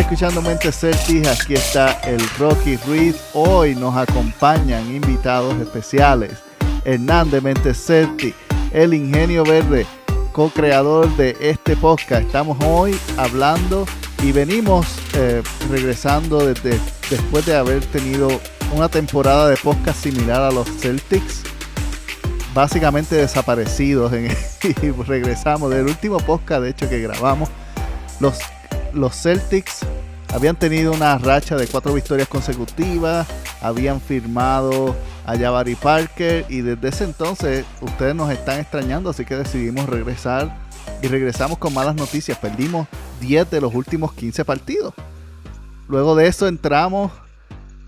Escuchando Mente Celtics, aquí está el Rocky Ruiz. Hoy nos acompañan invitados especiales. Hernán de Mente Celtics, el Ingenio Verde, co-creador de este podcast. Estamos hoy hablando y venimos eh, regresando desde, después de haber tenido una temporada de podcast similar a los Celtics, básicamente desaparecidos. y regresamos del último podcast, de hecho, que grabamos. Los, los Celtics habían tenido una racha de cuatro victorias consecutivas, habían firmado a Jabari Parker y desde ese entonces ustedes nos están extrañando, así que decidimos regresar y regresamos con malas noticias. Perdimos 10 de los últimos 15 partidos. Luego de eso entramos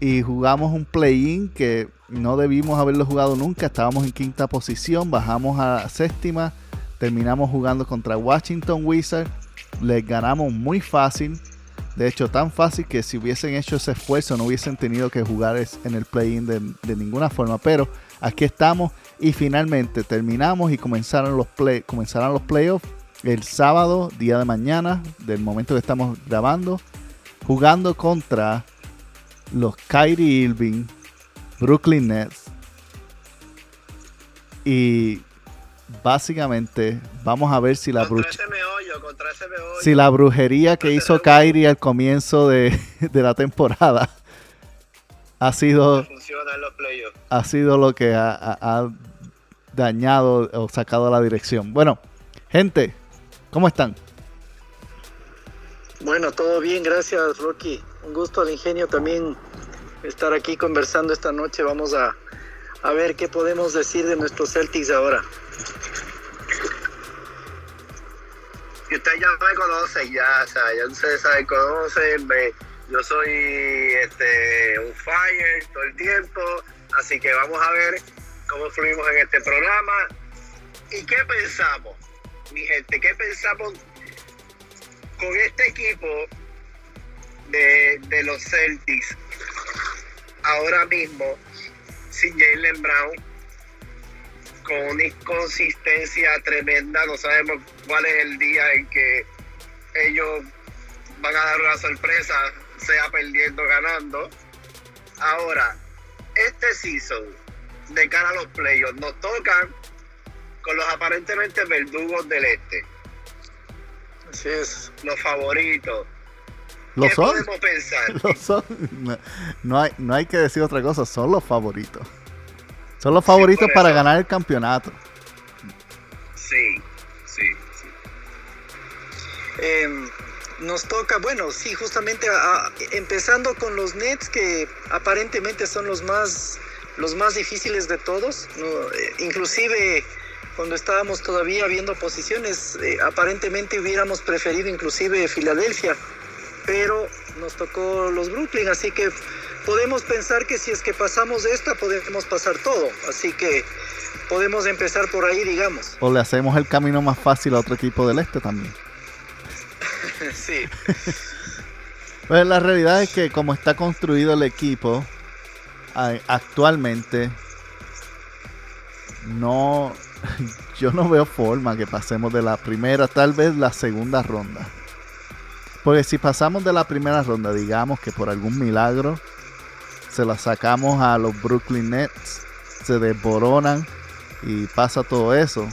y jugamos un play-in que no debimos haberlo jugado nunca. Estábamos en quinta posición, bajamos a séptima, terminamos jugando contra Washington Wizards. Les ganamos muy fácil. De hecho, tan fácil que si hubiesen hecho ese esfuerzo no hubiesen tenido que jugar en el play-in de, ninguna forma. Pero aquí estamos y finalmente terminamos y comenzaron los, play, comenzaron los playoffs el sábado, día de mañana, del momento que estamos grabando, jugando contra los Kyrie Irving, Brooklyn Nets. Y básicamente vamos a ver si la si la brujería que hizo Kyrie al comienzo de, la temporada ha sido ha sido lo que ha, ha, dañado o sacado la dirección. Bueno, gente, ¿cómo están? Bueno, todo bien, gracias Rocky un gusto al ingenio también estar aquí conversando esta noche. Vamos a, ver qué podemos decir de nuestros Celtics ahora. Y ustedes ya me conocen, ya, o sea, ya ustedes saben, conocen, yo soy este, un fire todo el tiempo, así que vamos a ver cómo fluimos en este programa. Y qué pensamos, mi gente, qué pensamos con este equipo de, los Celtics ahora mismo sin Jalen Brown con una inconsistencia tremenda. No sabemos cuál es el día en que ellos van a dar una sorpresa, sea perdiendo o ganando. Ahora, este season, de cara a los playoffs, nos tocan con los aparentemente verdugos del este. Así es. Los favoritos. Lo son. Lo son. No, hay, no hay que decir otra cosa, son los favoritos. Son los favoritos para ganar el campeonato. Sí, sí, sí. Em, nos toca, bueno, sí, justamente empezando con los Nets que aparentemente son los más los más difíciles de todos, eh, inclusive cuando estábamos todavía viendo posiciones, eh, aparentemente hubiéramos preferido inclusive Filadelfia pero nos tocó los Brooklyn, así que podemos pensar que si es que pasamos esta, podemos pasar todo, así que podemos empezar por ahí, digamos. O le hacemos el camino más fácil a otro equipo del este también. sí. Pues la realidad es que como está construido el equipo actualmente, no, yo no veo forma que pasemos de la primera, tal vez la segunda ronda. Porque si pasamos de la primera ronda, digamos que por algún milagro se la sacamos a los Brooklyn Nets, se desboronan y pasa todo eso.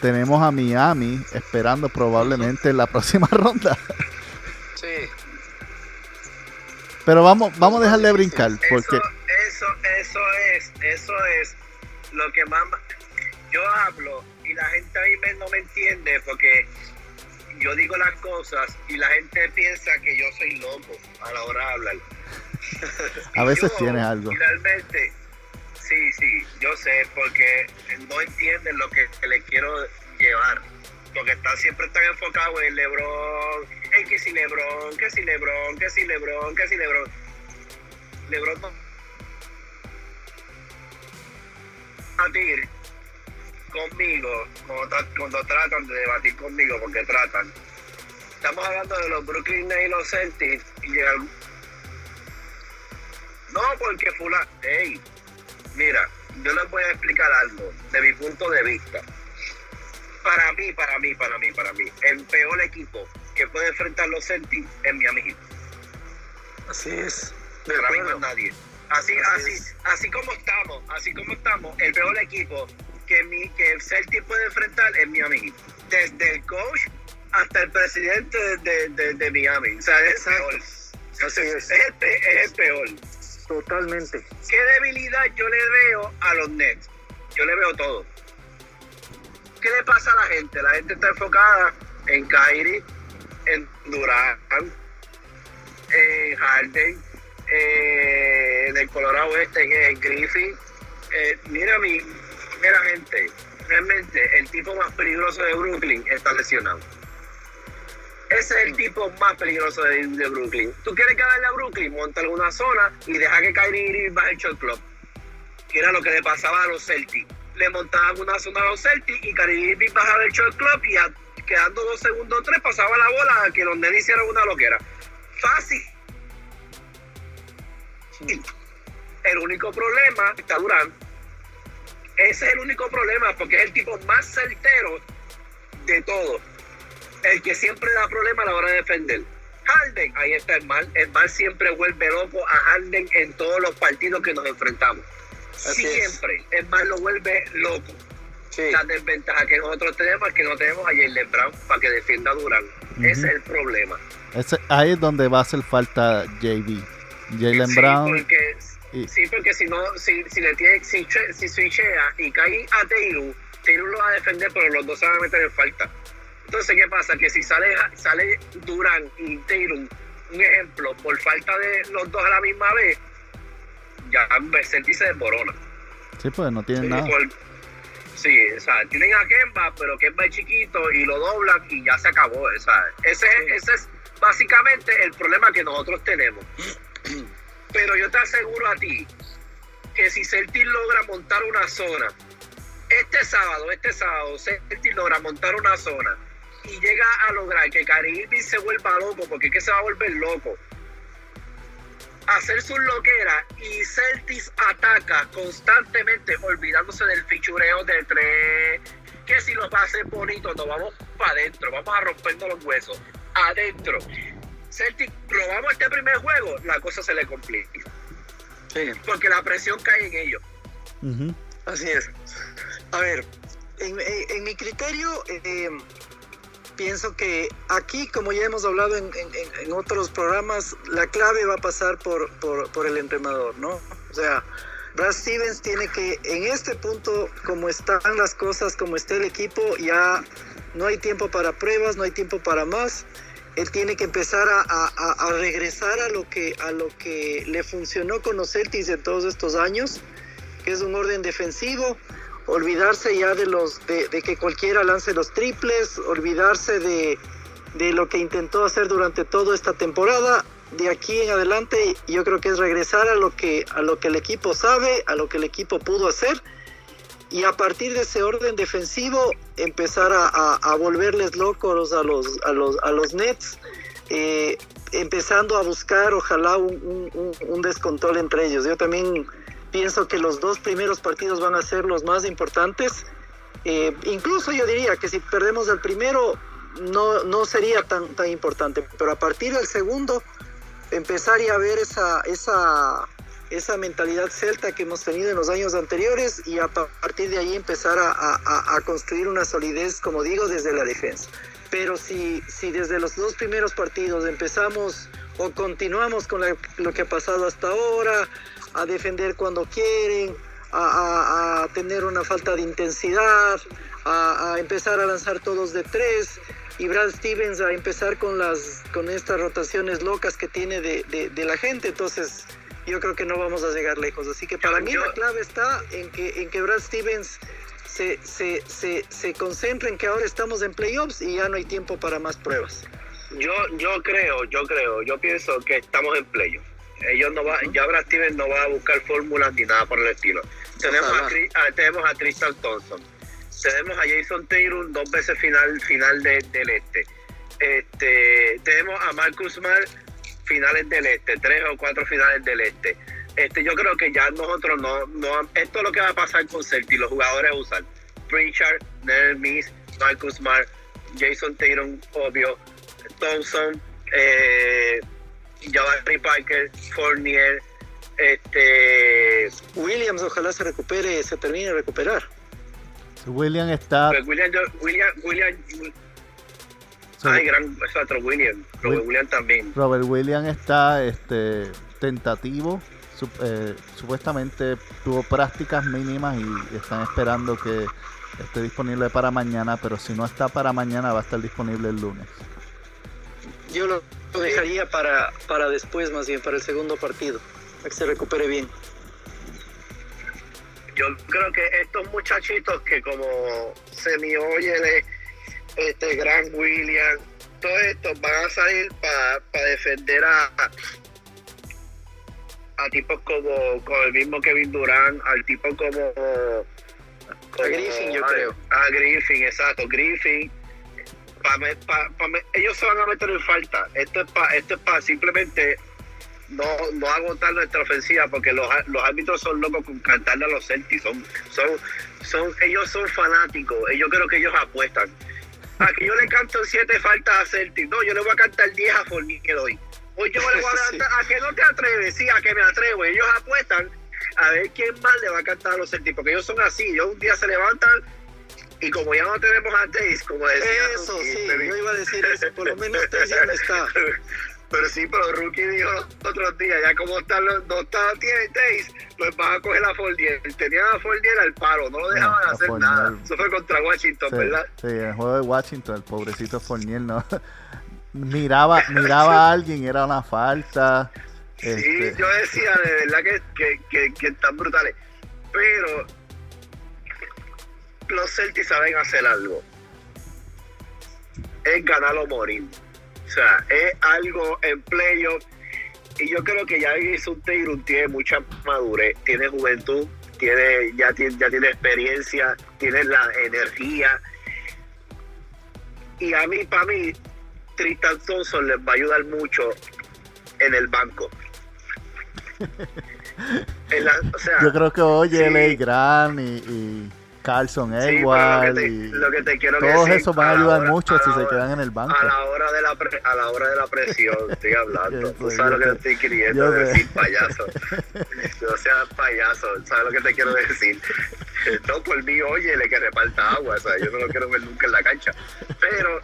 Tenemos a Miami esperando probablemente en la próxima ronda. Sí. Pero vamos, vamos a dejarle brincar porque eso, eso es, eso es lo que más yo hablo y la gente ahí no me entiende porque yo digo las cosas y la gente piensa que yo soy loco a la hora de hablar. A veces tiene algo. Finalmente, sí, sí, yo sé, porque no entienden lo que, le quiero llevar. Porque están siempre están enfocados en Lebron, en que si Lebron, que si Lebron, que si Lebron, que si Lebron. Lebron no. A conmigo cuando, tratan de debatir conmigo, porque tratan. Estamos hablando de los Brooklyn Nets y los Celtics y No, porque fulano... Hey, mira, yo les voy a explicar algo de mi punto de vista. para mí, para mí, para mí, para mí, el peor equipo que puede enfrentar los Celtics es Miami Heat. Así es. Para mí no es nadie. Así, así, así, como estamos, así como estamos, el peor equipo que, mi, que el Celtic puede enfrentar es Miami Heat. Desde el coach hasta el presidente de, de, de Miami. O sea, es peor. es. el, peor. Totalmente. ¿Qué debilidad yo le veo a los Nets? Yo le veo todo. ¿Qué le pasa a la gente? La gente está enfocada en Kyrie, en Durán, en Harden, eh, en el Colorado Este, en Griffin. Eh, mira, mi, mira gente, realmente el tipo más peligroso de Brooklyn está lesionado. Ese es el tipo más peligroso de, Brooklyn. Tú quieres ganarle a Brooklyn, monta una zona y deja que Kyrie Irving baje el shot club. Que era lo que le pasaba a los Celtics. Le montaban una zona a los Celtics y Kyrie Irving bajaba el shot club y quedando dos segundos o tres pasaba la bola a que los nenes hicieran una loquera. Fácil. El único problema está Durán. Ese es el único problema porque es el tipo más certero de todos el que siempre da problema a la hora de defender. Harden, ahí está el mal. El mal siempre vuelve loco a Harden en todos los partidos que nos enfrentamos. siempre. El mal lo vuelve loco. La desventaja que nosotros tenemos es que no tenemos a Jalen Brown para que defienda a Durán. Ese es el problema. ahí es donde va a hacer falta JB. Jalen Brown. Sí, porque si no, si, si le tiene, si, si switchea y cae a Taylor, Taylor lo va a defender, pero los dos se van a meter en falta. Entonces, ¿qué pasa? Que si sale, sale Durán y Taylor, un ejemplo, por falta de los dos a la misma vez, ya Becerti se desborona. Sí, pues no tienen nada. sí, o sea, tienen a Kemba, pero Kemba es chiquito y lo doblan y ya se acabó. O sea, ese, ese es básicamente el problema que nosotros tenemos. Pero yo te aseguro a ti que si Celtic logra montar una zona, este sábado, este sábado, Celtic logra montar una zona y llega a lograr que Caribe se vuelva loco, porque es que se va a volver loco, hacer su loquera y Celtics ataca constantemente, olvidándose del fichureo de tres, que si los hacer bonitos nos vamos para adentro, vamos a rompernos los huesos, adentro. Celtic robamos este primer juego, la cosa se le complica. Porque la presión cae en ellos. Así es. A ver, en, mi criterio, eh, pienso que aquí, como ya hemos hablado en, otros programas, la clave va a pasar por, por, el entrenador, ¿no? O sea, Brad Stevens tiene que, en este punto, como están las cosas, como está el equipo, ya no hay tiempo para pruebas, no hay tiempo para más. Él tiene que empezar a, regresar a lo, que, a lo que le funcionó con los Celtics en todos estos años, que es un orden defensivo, olvidarse ya de los de, que cualquiera lance los triples, olvidarse de, lo que intentó hacer durante toda esta temporada. De aquí en adelante yo creo que es regresar a lo que a lo que el equipo sabe, a lo que el equipo pudo hacer y a partir de ese orden defensivo empezar a, volverles locos a los a los a los Nets. Eh, empezando a buscar ojalá un, un descontrol entre ellos. Yo también Pienso que los dos primeros partidos van a ser los más importantes. Eh, incluso yo diría que si perdemos el primero no, no sería tan, tan importante, pero a partir del segundo empezaría a ver esa, esa, esa mentalidad celta que hemos tenido en los años anteriores y a partir de ahí empezar a, a, a construir una solidez, como digo, desde la defensa. Pero si, si desde los dos primeros partidos empezamos o continuamos con lo que ha pasado hasta ahora, a defender cuando quieren, a, tener una falta de intensidad, a, empezar a lanzar todos de tres y Brad Stevens a empezar con las con estas rotaciones locas que tiene de, la gente. Entonces yo creo que no vamos a llegar lejos. Así que para mí la clave está en que en que Brad Stevens se, se, se, se concentre en que ahora estamos en playoffs y ya no hay tiempo para más pruebas. Yo yo creo yo creo yo pienso que estamos en playoffs ellos no va, ya Brad Stevens no va a buscar fórmulas ni nada por el estilo. Tenemos a, tenemos a Tristan Thompson, tenemos a Jason Taylor dos veces final final del este. Este, tenemos a Marcus Smart finales del este, tres o cuatro finales del este. Este, yo creo que ya nosotros no, no esto es lo que va a pasar con Celtic, los jugadores usan Pritchard, Nermis, Marcus Smart, Jason Tatum, obvio, Thompson, eh, Jabari Parker, Fournier, este Williams, ojalá se recupere, se termine de recuperar. William está. Pues William, William, William, Ay, gran, es otro William. Robert William también. Robert William está este, tentativo. Eh, supuestamente tuvo prácticas mínimas y están esperando que esté disponible para mañana, pero si no está para mañana va a estar disponible el lunes. Yo lo, dejaría para, para después, más bien, para el segundo partido, para que se recupere bien. Yo creo que estos muchachitos que como se me oye de este Gran William, todos estos van a salir para defender a, a tipos como, como, el mismo Kevin Durant, al tipo como, a Griffin, yo creo. A Griffin, exacto, Griffin. Ellos se van a meter en falta. Esto es para esto es para simplemente no, no agotar nuestra ofensiva porque los, los árbitros son locos con cantarle a los Celtics. Son, son, son, ellos son fanáticos. Yo creo que ellos apuestan a que yo le canto siete faltas a Celtic. No, yo le voy a cantar 10 a Fournier hoy. Hoy yo le voy a cantar a que no te atreves, sí, a que me atrevo. Ellos apuestan a ver quién más le va a cantar a los Celtics, porque ellos son así. Ellos un día se levantan y como ya no tenemos a Taze, como decía. Eso, sí, yo iba a decir eso. Por lo menos Taze ya no está. Pero sí, pero Rookie dijo otros días, ya como están los, no está, Taze, pues van a coger a Fordier. Tenían a Fordier al paro, no lo dejaban hacer nada. Eso fue contra Washington, ¿verdad? Sí, en el juego de Washington, el pobrecito Fournier no miraba, miraba a alguien, era una falta. Sí, este. yo decía de verdad que, que, que, que están brutales. Pero los Celtics saben hacer algo. Es ganar o morir. O sea, es algo en playoff. Y yo creo que ya un Taylor tiene mucha madurez, tiene juventud, tiene, ya, tiene, ya tiene experiencia, tiene la energía. Y a mí, para mí, Tristan Thompson les va a ayudar mucho en el banco. yo creo que oye, sí. Gran y Carlson Edwards lo que te, quiero todos esos van a ayudar mucho si se quedan en el banco. A la hora de la, a la, hora de la presión, estoy hablando. Tú sabes lo que te estoy queriendo decir, payaso. No seas payaso, sabes lo que te quiero decir. No por mí, oye, le que reparta agua, o sea, yo no lo quiero ver nunca en la cancha. Pero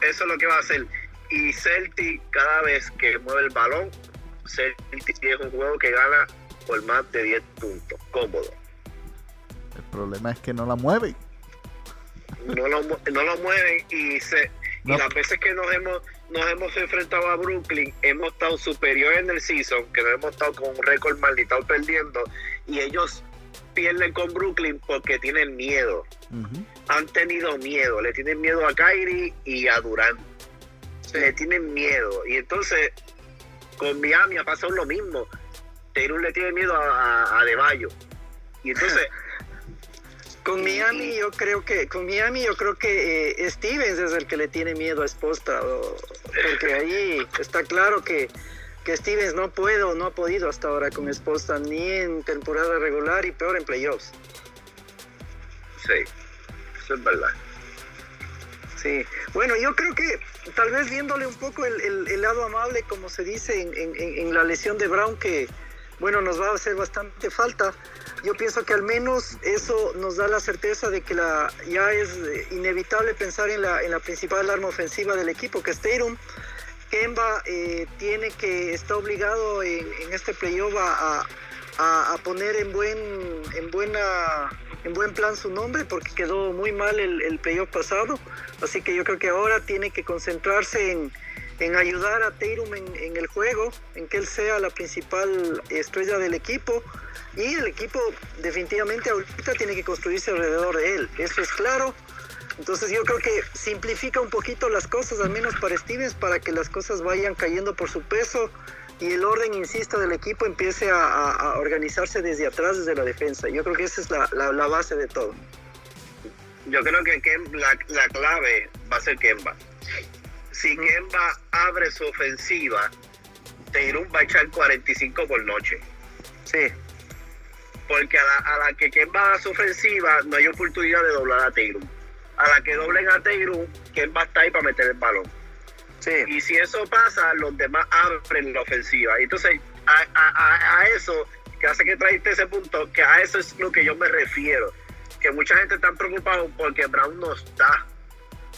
eso es lo que va a hacer. Y Celtic, cada vez que mueve el balón, Celtic es un juego que gana por más de 10 puntos, cómodo el problema es que no la mueven. No lo, no lo mueven y, se, y las veces que nos hemos nos hemos enfrentado a Brooklyn, hemos estado superiores en el season, que no hemos estado con un récord maldito perdiendo, y ellos pierden con Brooklyn porque tienen miedo. Han tenido miedo, le tienen miedo a Kyrie y a Durant. Le tienen miedo. Y entonces, con Miami ha pasado lo mismo. Taylor le tiene miedo a, a, Y entonces, Con Miami yo creo que con Miami yo creo que eh, Stevens es el que le tiene miedo a Esposta, porque ahí está claro que, que Stevens no puede o no ha podido hasta ahora con Esposta ni en temporada regular y peor en playoffs. Sí, eso es verdad. Sí, bueno, yo creo que tal vez viéndole un poco el, lado amable, como se dice en, en la lesión de Brown, que bueno, nos va a hacer bastante falta yo pienso que al menos eso nos da la certeza de que la, ya es inevitable pensar en la, en la principal arma ofensiva del equipo, que es Tatum. Kemba eh, tiene que, está obligado en, este playoff a, a, poner en buen, en, buena, en buen plan su nombre porque quedó muy mal el, el playoff pasado. Así que yo creo que ahora tiene que concentrarse en, en ayudar a Tatum en, en, el juego, en que él sea la principal estrella del equipo y el equipo definitivamente ahorita tiene que construirse alrededor de él, eso es claro. Entonces yo creo que simplifica un poquito las cosas, al menos para Stevens, para que las cosas vayan cayendo por su peso y el orden, insisto, del equipo empiece a, organizarse desde atrás, desde la defensa. Yo creo que esa es la, base de todo. Yo creo que la, la clave va a ser Kemba. Si Kemba abre su ofensiva, Teirun va a echar 45 por noche. Sí porque a la, a la que quien va a su ofensiva no hay oportunidad de doblar a Tatum. a la que doblen a Taylor, que va a estar ahí para meter el balón. Sí. Y si eso pasa, los demás abren la ofensiva. Y entonces, a, a, a eso, que hace que traiste ese punto, que a eso es lo que yo me refiero. Que mucha gente está preocupada porque Brown no está.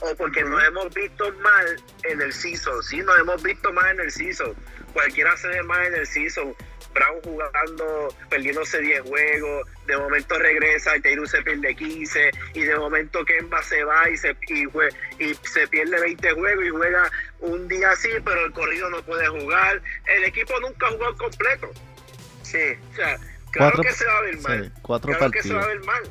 O porque nos hemos visto mal en el season. Sí, nos hemos visto mal en el season. Cualquiera se ve mal en el season. Brown jugando, perdiéndose 10 juegos, de momento regresa y Taylor se pierde 15, y de momento Kemba se va y se, y, y se pierde 20 juegos y juega un día así, pero el corrido no puede jugar. El equipo nunca jugó completo. Sí. O sea, claro que se va a ver mal. Sí, cuatro claro partidos. que se va a ver mal.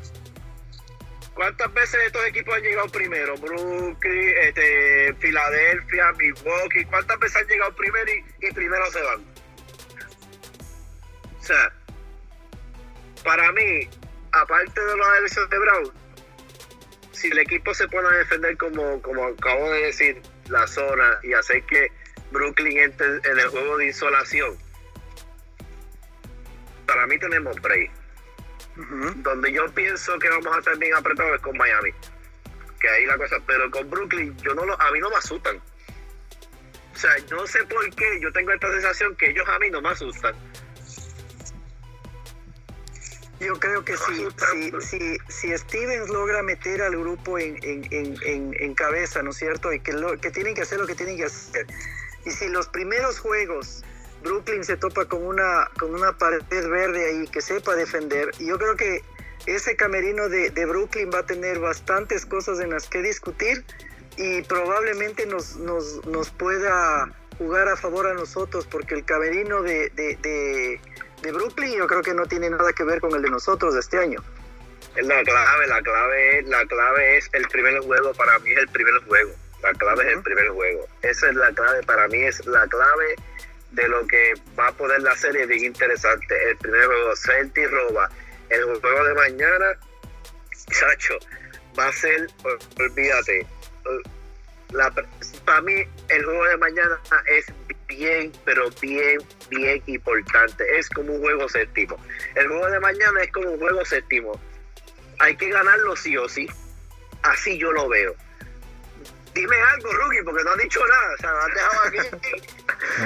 ¿Cuántas veces estos equipos han llegado primero? Brooklyn, este, Filadelfia, Milwaukee. ¿Cuántas veces han llegado primero y, y primero se van? O sea, para mí, aparte de los elecciones de Brown, si el equipo se pone a defender como, como acabo de decir, la zona y hacer que Brooklyn entre en el juego de insolación, para mí tenemos break. Donde yo pienso que vamos a estar bien apretados es con Miami. Que ahí la cosa, pero con Brooklyn, yo no lo, a mí no me asustan. O sea, no sé por qué, yo tengo esta sensación que ellos a mí no me asustan. Yo creo que si, si, si, si Stevens logra meter al grupo en, en, en, en, en cabeza, ¿no es cierto? Y que, lo, que tienen que hacer lo que tienen que hacer. Y si los primeros juegos Brooklyn se topa con una, con una pared verde ahí que sepa defender, y yo creo que ese camerino de, de Brooklyn va a tener bastantes cosas en las que discutir y probablemente nos, nos, nos pueda jugar a favor a nosotros porque el camerino de, de, de, de Brooklyn yo creo que no tiene nada que ver con el de nosotros de este año. Es la clave, la clave, es- la clave es el primer juego, para mí es el primer juego. La clave es el primer juego. Esa es la clave, para mí es la clave de lo que va a poder la serie bien interesante. El primer juego, Celtic roba. El juego de mañana, chacho, va a ser, ol- olvídate, para mí el juego de mañana es bien, pero bien, bien importante. Es como un juego séptimo. El juego de mañana es como un juego séptimo. Hay que ganarlo sí o sí. Así yo lo veo. Dime algo, Rookie, porque no has dicho nada. O sea, me has dejado aquí.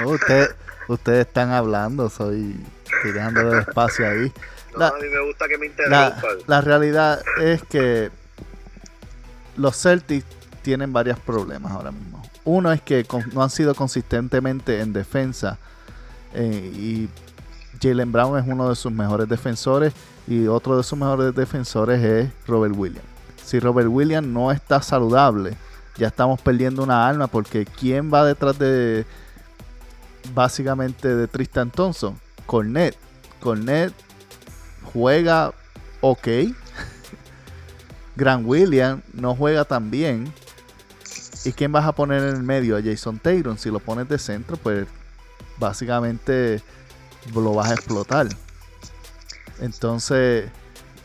No, usted- ustedes están hablando, soy dejándole el espacio ahí. No, La- a mí me gusta que me La, interrumpan. la realidad es que los Celtics tienen varios problemas ahora mismo. Uno es que con- no han sido consistentemente en defensa eh, y Jalen Brown es uno de sus mejores defensores y otro de sus mejores defensores es Robert Williams. Si Robert Williams no está saludable, ya estamos perdiendo una alma porque ¿quién va detrás de básicamente de Tristan Thompson? Cornet. Cornet juega ok. Grant Williams no juega tan bien. ¿Y quién vas a poner en el medio? A Jason Taylor. Si lo pones de centro, pues básicamente lo vas a explotar. Entonces,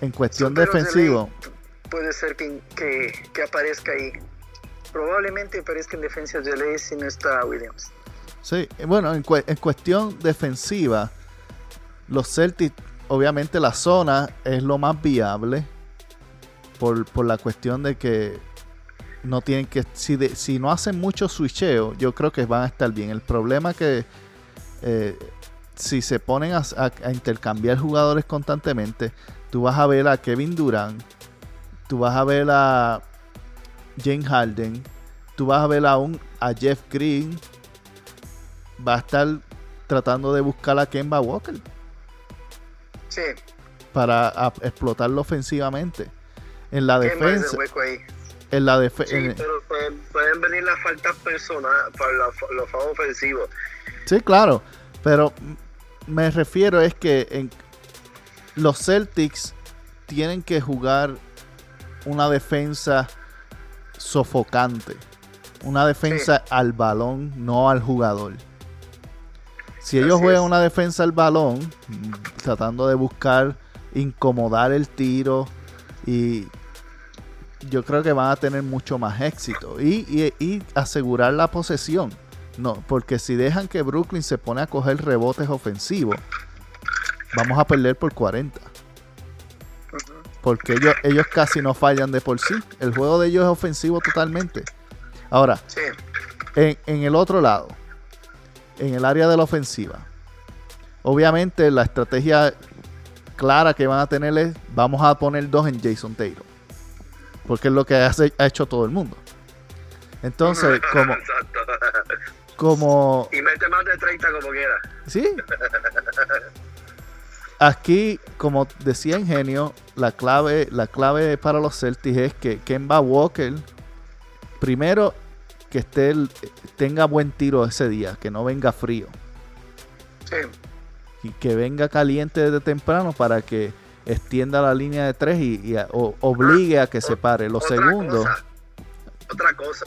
en cuestión Pero de defensivo, ley Puede ser que, que, que aparezca ahí. Probablemente aparezca en defensa de ley si no está Williams. sí, bueno, en, cue- en cuestión defensiva, los Celtics, obviamente la zona es lo más viable por, por la cuestión de que no tienen que, si, de- si no hacen mucho switcheo, yo creo que van a estar bien. El problema que eh, si se ponen a, a- a intercambiar jugadores constantemente, tú vas a ver a Kevin Durant, tú vas a ver a James Harden, tú vas a ver a, un, a Jeff Green, va a estar tratando de buscar a Kemba Walker Sí, para a- explotarlo ofensivamente. En la ¿qué más es defensa, en la defe- Sí, en- pero pueden, pueden venir las faltas personales, para la- los favos ofensivos. Sí, claro. Pero me refiero es que en los Celtics tienen que jugar una defensa sofocante. Una defensa al balón, no al jugador. Si ellos Así juegan es. una defensa al balón, tratando de buscar incomodar el tiro y yo creo que van a tener mucho más éxito y, y- y asegurar la posesión. No, porque si dejan que Brooklyn se pone a coger rebotes ofensivos, vamos a perder por 40. Porque ellos, ellos casi no fallan de por sí. El juego de ellos es ofensivo totalmente. Ahora, Sí. en, en el otro lado, en el área de la ofensiva, obviamente la estrategia clara que van a tener es vamos a poner dos en Jason Taylor. Porque es lo que hace- ha hecho todo el mundo. Entonces, como, Exacto. como Y mete más de 30 como quiera. Sí. Aquí, como decía Ingenio, la clave, la clave para los Celtics es que Kemba Walker, primero, que esté el- tenga buen tiro ese día, que no venga frío Sí. y que venga caliente desde temprano para que extienda la línea de tres y, y a- o- obligue a que se pare. Lo Otra segundo, cosa, otra cosa.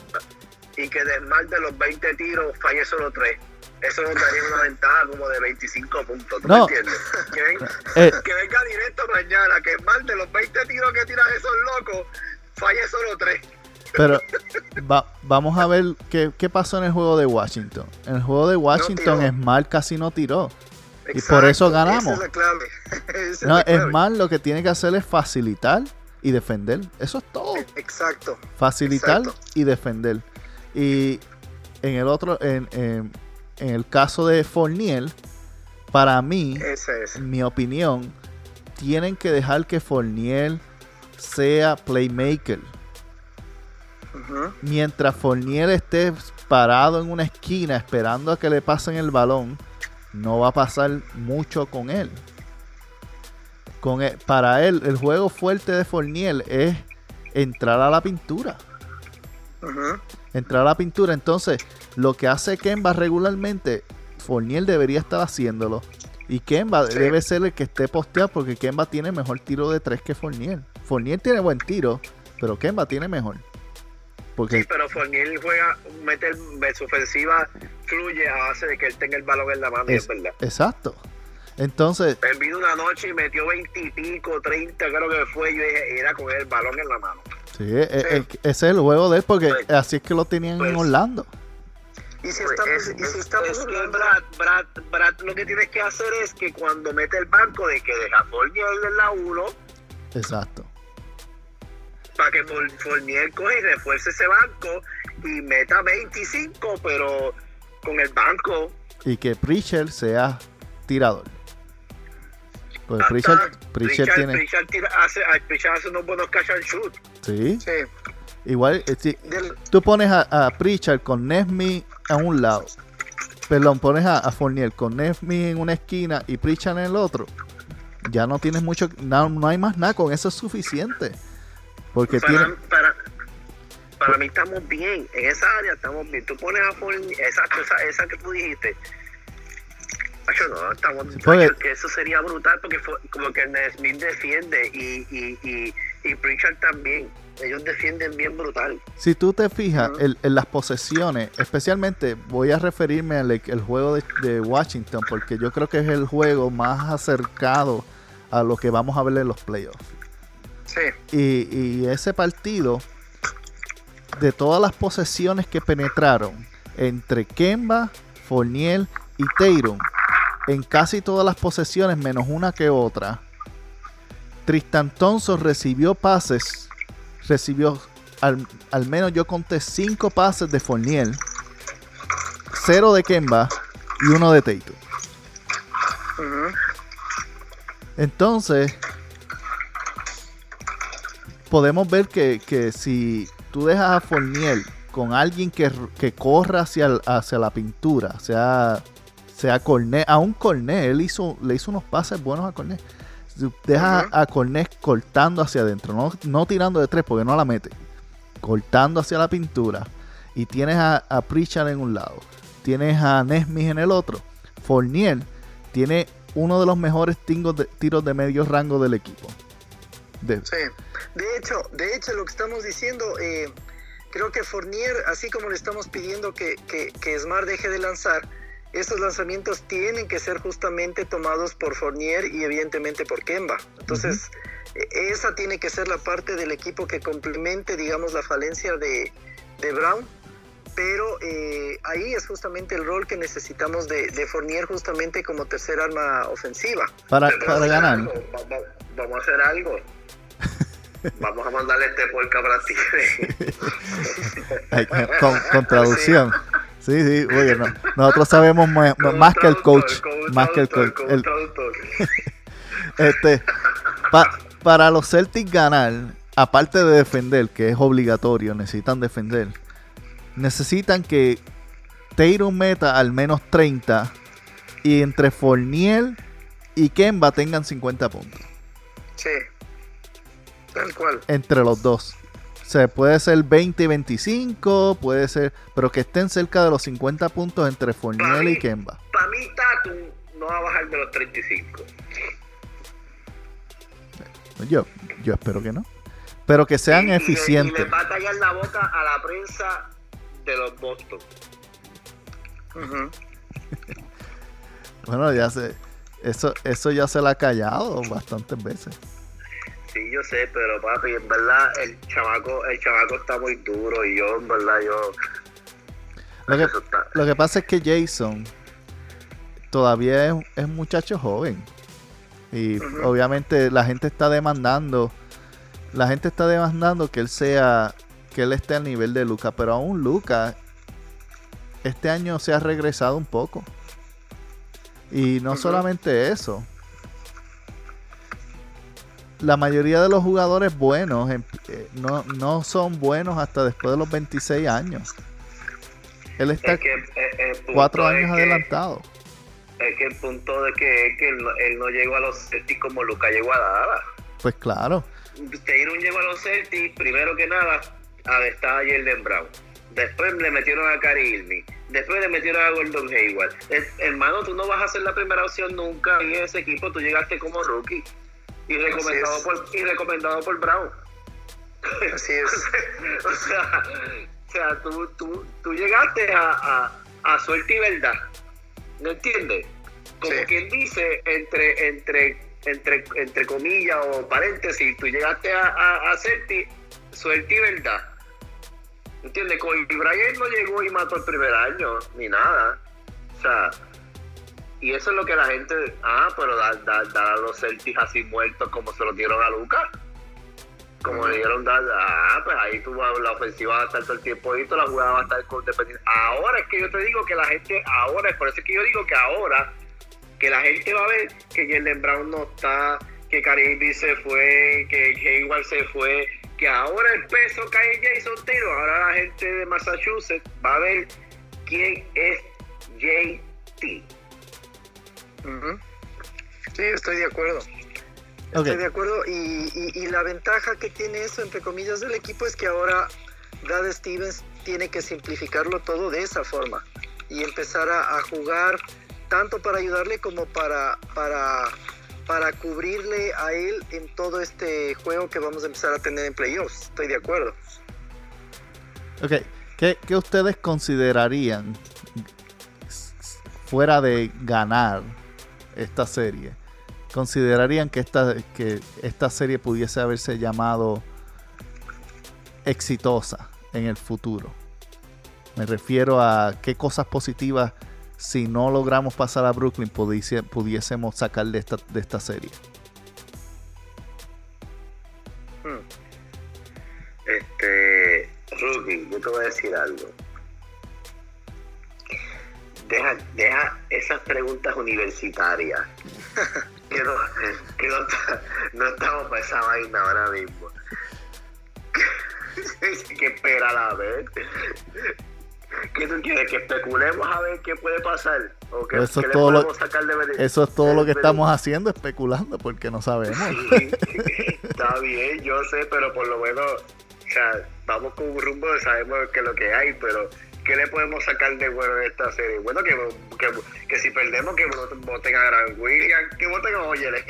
Y que de más de los 20 tiros falle solo 3. Eso nos daría una ventaja como de 25 puntos. ¿Tú No. me entiendes? Que, ven- eh, que venga directo mañana. Que más de los 20 tiros que tiran esos locos, falle solo 3. pero va- vamos a ver qué, qué pasó en el juego de Washington. En el juego de Washington, tiró. Smart casi no tiró. Y por eso ganamos. Es No, es más, lo que tiene que hacer es facilitar y defender. Eso es todo. Exacto. Facilitar Exacto. y defender. Y en el otro, en, en- en el caso de Fournier, para mí, en mi opinión, tienen que dejar que Fournier sea playmaker. Mientras Fournier esté parado en una esquina esperando a que le pasen el balón, no va a pasar mucho con él. Con él- para él, el juego fuerte de Fournier es entrar a la pintura. Entrar a la pintura. Entonces, lo que hace Kemba regularmente, Fournier debería estar haciéndolo. Y Kemba Sí. debe ser el que esté posteado porque Kemba tiene mejor tiro de tres que Fournier. Fournier tiene buen tiro, pero Kemba tiene mejor. Porque Sí, pero Fournier juega, mete el, su ofensiva, fluye a base de que él tenga el balón en la mano, y Es- es verdad. Exacto. Entonces, Él vino una noche y metió 20 y pico, 30, creo que fue. Yo dije, era con el balón en la mano. Sí, e- e- ese es el juego de él porque Pues- así es que lo tenían en pues- Orlando. Y si Pues estamos, es, y si es- estamos es que hablando- Brad, Brad, Brad lo que tienes que hacer es que cuando mete el banco de que deja Fournier en la 1, Exacto. para que Fournier coge y refuerce ese banco y meta 25, pero con el banco. Y que Pritchard sea tirador. Ah, Pritchard, Pritchard tiene. Pritchard hace, Pritchard hace unos buenos catch and shoot. Sí. Sí. Igual, eh, si Del- tú pones a, a Pritchard con Nesmi a un lado. Perdón, pones a, a Fournier con Nesmi en una esquina y Pritchard en el otro. Ya no tienes mucho, no, no hay más nada, con eso es suficiente. Porque Para, tiene, para, para mí estamos bien, en esa área estamos bien. Tú pones a Fournier, exacto, esa, esa que tú dijiste. No, estamos, que eso sería brutal porque fue, como que Smith defiende y, y, y, y Pritchard también. Ellos defienden bien brutal. Si tú te fijas en, en las posesiones, especialmente voy a referirme al el juego de, de Washington, porque yo creo que es el juego más acercado a lo que vamos a ver en los playoffs. sí. Y, y ese partido, de todas las posesiones que penetraron entre Kemba, Fournier y Tatum, en casi todas las posesiones, menos una que otra, Tristan Thompson recibió pases, recibió, al, al menos yo conté cinco pases de Fournier, cero de Kemba y uno de Tatum. Entonces, podemos ver que, que si tú dejas a Fournier con alguien que, que corra hacia, hacia la pintura, sea, sea Cornet, a un Cornet, él hizo, le hizo unos pases buenos a Cornet. Ujú. a Cornet cortando hacia adentro, no, no tirando de tres porque no la mete, cortando hacia la pintura. Y tienes a, a Pritchard en un lado, tienes a Nesmith en el otro. Fournier tiene uno de los mejores de- tiros de medio rango del equipo. De- Sí. De hecho, de hecho, lo que estamos diciendo, eh, creo que Fournier, así como le estamos pidiendo que, que, que Smart deje de lanzar, estos lanzamientos tienen que ser justamente tomados por Fournier y evidentemente por Kemba. Entonces, e- esa tiene que ser la parte del equipo que complemente, digamos, la falencia de, de Brown. Pero eh, ahí es justamente el rol que necesitamos de, de Fournier justamente como tercer arma ofensiva. para, a ganar. algo, Vamos a hacer algo. Vamos a mandarle este para ti. con, con, traducción. Sí, sí, oye, no, nosotros sabemos más, más que el coach. Más que el coach. El, este, pa, para los Celtics ganar, aparte de defender, que es obligatorio, necesitan defender, necesitan que Tatum meta al menos 30 y entre Fournier y Kemba tengan 50 puntos. Sí. Tal cual. Entre los dos. O sea, puede ser 20 y 25, puede ser, pero que estén cerca de los 50 puntos entre Fournier y Kemba. Para mí, Tatum no va a bajar de los 35. Yo, yo espero que no. Pero que sean eficientes. Y le, va a tallar la boca a la prensa de los Boston. bueno, ya sé. Eso, eso ya se la ha callado bastantes veces. Sí, yo sé, pero papi, en verdad el chamaco, el chamaco está muy duro y yo, en verdad, yo. Lo que, lo que pasa es que Jason todavía es, es un muchacho joven. Y obviamente la gente está demandando, la gente está demandando que él sea, que él esté al nivel de Luca, pero aún Luca este año se ha regresado un poco. Y no solamente eso. La mayoría de los jugadores buenos em, eh, no, no, son buenos hasta después de los 26 años. Él está eh, eh, cuatro años adelantado es que el punto de que, él, no llegó a los Celtics como Luca llegó a Dallas. Pues claro. Taylor llegó a los Celtics, primero que nada, a estar Jalen Brown. Después le metieron a Cary Irving. Después le metieron a Gordon Hayward. hermano, tú no vas a ser la primera opción nunca en ese equipo. Tú llegaste como rookie. Y recomendado, por, y recomendado por Brown. Así es. o sea, o sea tú, tú, tú llegaste a, a, a suerte y verdad. ¿No entiendes? Como quien dice, entre, entre, entre, entre comillas o paréntesis, tú llegaste a, a, a suerte y verdad. ¿Entiendes? Con Brian no llegó y mató el primer año, ni nada. O sea, y eso es lo que la gente, ah, pero dar da, a los Celtics así muertos como se lo dieron a Lucas como le dieron dar, ah, pues ahí tú la ofensiva va a estar todo el tiempo y toda la jugada va a estar dependiendo. Ahora es que yo te digo que la gente, ahora, es por eso es que yo digo que ahora, que la gente va a ver que Jalen Brown no está, que Caribe se fue, que Hayward se fue, que ahora el peso cae en Jason Taylor. Ahora la gente de Massachusetts va a ver quién es JT. Sí, estoy de acuerdo. Estoy de acuerdo. Y, la ventaja que tiene eso, entre comillas, del equipo es que ahora Brad Stevens tiene que simplificarlo todo de esa forma y empezar a, jugar tanto para ayudarle como para, para, para cubrirle a él en todo este juego que vamos a empezar a tener en playoffs. Estoy de acuerdo. Ok, ¿qué, qué ustedes considerarían fuera de ganar esta serie? considerarían que esta, que esta serie pudiese haberse llamado exitosa en el futuro? Me refiero a qué cosas positivas, si no logramos pasar a Brooklyn, pudiésemos sacar de esta, de esta serie. Hmm. Este, Rudy, yo te voy a decir algo. Deja, deja esas preguntas universitarias. que no, que no, estamos para esa vaina ahora mismo. que espera la vez. ¿Qué tú quieres? ¿Que especulemos a ver qué puede pasar? ¿O que, eso, es todo lo, eso es todo lo que estamos haciendo, especulando, porque no sabemos. está bien, yo sé, pero por lo menos, o sea, vamos con un rumbo, sabemos que lo que hay, pero ¿qué le podemos sacar de bueno de esta serie? Bueno, que, que, que si perdemos, que voten a Gran William, que voten a Oyele.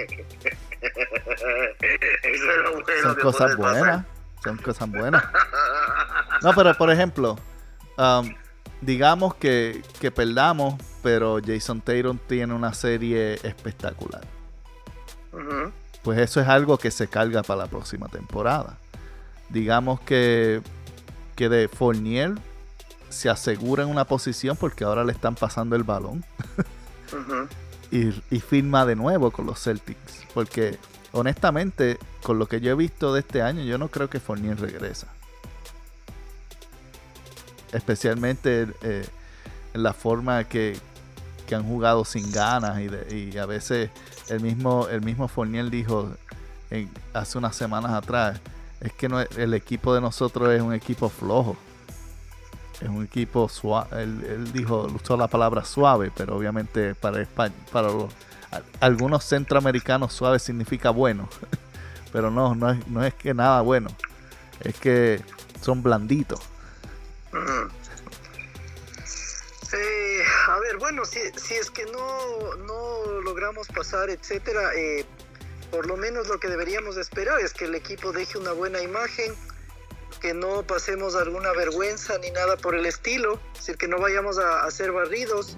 Eso es lo bueno. Son cosas buenas. Son cosas buenas. No, pero por ejemplo, um, digamos que, que perdamos, pero Jason Taylor tiene una serie espectacular. Pues eso es algo que se carga para la próxima temporada. Digamos que, que de Fournier se asegura en una posición porque ahora le están pasando el balón. y, firma de nuevo con los Celtics. Porque honestamente, con lo que yo he visto de este año, yo no creo que Fournier regresa. Especialmente eh, en la forma que, que, han jugado sin ganas y, a veces el mismo, el mismo Fournier dijo hace unas semanas atrás, es que no, el equipo de nosotros es un equipo flojo. Es un equipo suave. Él, dijo, usó la palabra suave, pero obviamente para España, para los, algunos centroamericanos suave significa bueno. pero no, no es, no es que nada bueno. Es que son blanditos. Eh, a ver, bueno, si, si es que no, no logramos pasar, etcétera, eh, por lo menos lo que deberíamos esperar es que el equipo deje una buena imagen, que no pasemos alguna vergüenza ni nada por el estilo, es decir, que no vayamos a, a ser barridos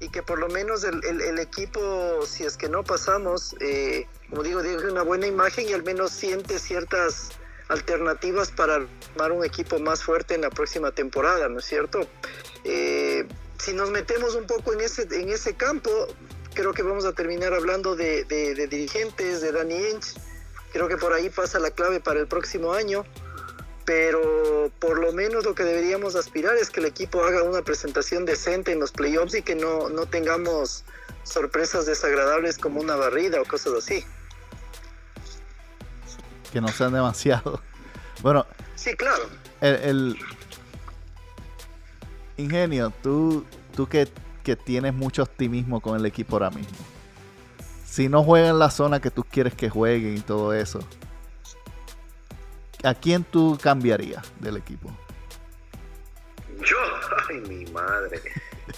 y que por lo menos el, equipo, si es que no pasamos, eh, como digo, deje una buena imagen y al menos siente ciertas alternativas para armar un equipo más fuerte en la próxima temporada, ¿no es cierto? Eh, si nos metemos un poco en ese, en ese campo, creo que vamos a terminar hablando de, dirigentes, de Danny Inch. Creo que por ahí pasa la clave para el próximo año. Pero por lo menos lo que deberíamos aspirar es que el equipo haga una presentación decente en los playoffs y que no, no tengamos sorpresas desagradables como una barrida o cosas así. Que no sean demasiado. Bueno. Sí, claro. El, el... Ingenio, tú, tú que que tienes mucho optimismo con el equipo ahora mismo. Si no juega en la zona que tú quieres que jueguen y todo eso, ¿a quién tú cambiarías del equipo? Yo, ay, mi madre.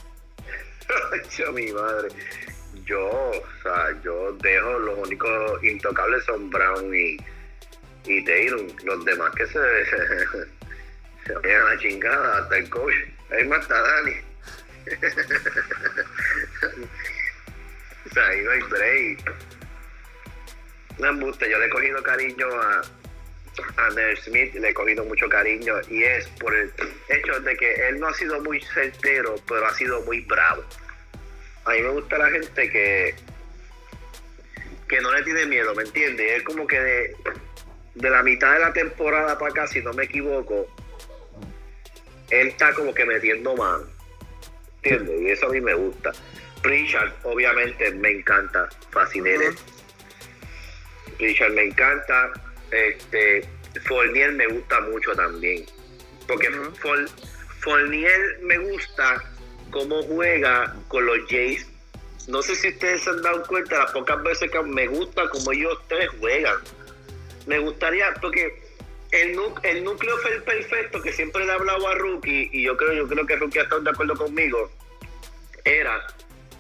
yo, mi madre. Yo, o sea, yo dejo los únicos intocables son Brown y, y Taylor. Los demás que se, se vayan la chingada, hasta el coach. Ahí más está Dani. o sea, ahí no hay break. yo le he cogido cariño a, a Ned Smith, le he cogido mucho cariño y es por el hecho de que él no ha sido muy certero, pero ha sido muy bravo. A mí me gusta la gente que que no le tiene miedo, ¿me entiendes? Es como que de, de la mitad de la temporada para acá, si no me equivoco, él está como que metiendo mano. Y eso a mí me gusta. Pritchard, obviamente, me encanta. Fascinere. Pritchard me encanta. Este, Fournier me gusta mucho también. Porque Fournier me gusta cómo juega con los Jays. No sé si ustedes se han dado cuenta las pocas veces que me gusta cómo ellos tres juegan. Me gustaría, porque el, el núcleo perfecto que siempre le he hablado a Rookie, y yo creo, yo creo que Rookie ha estado de acuerdo conmigo, era,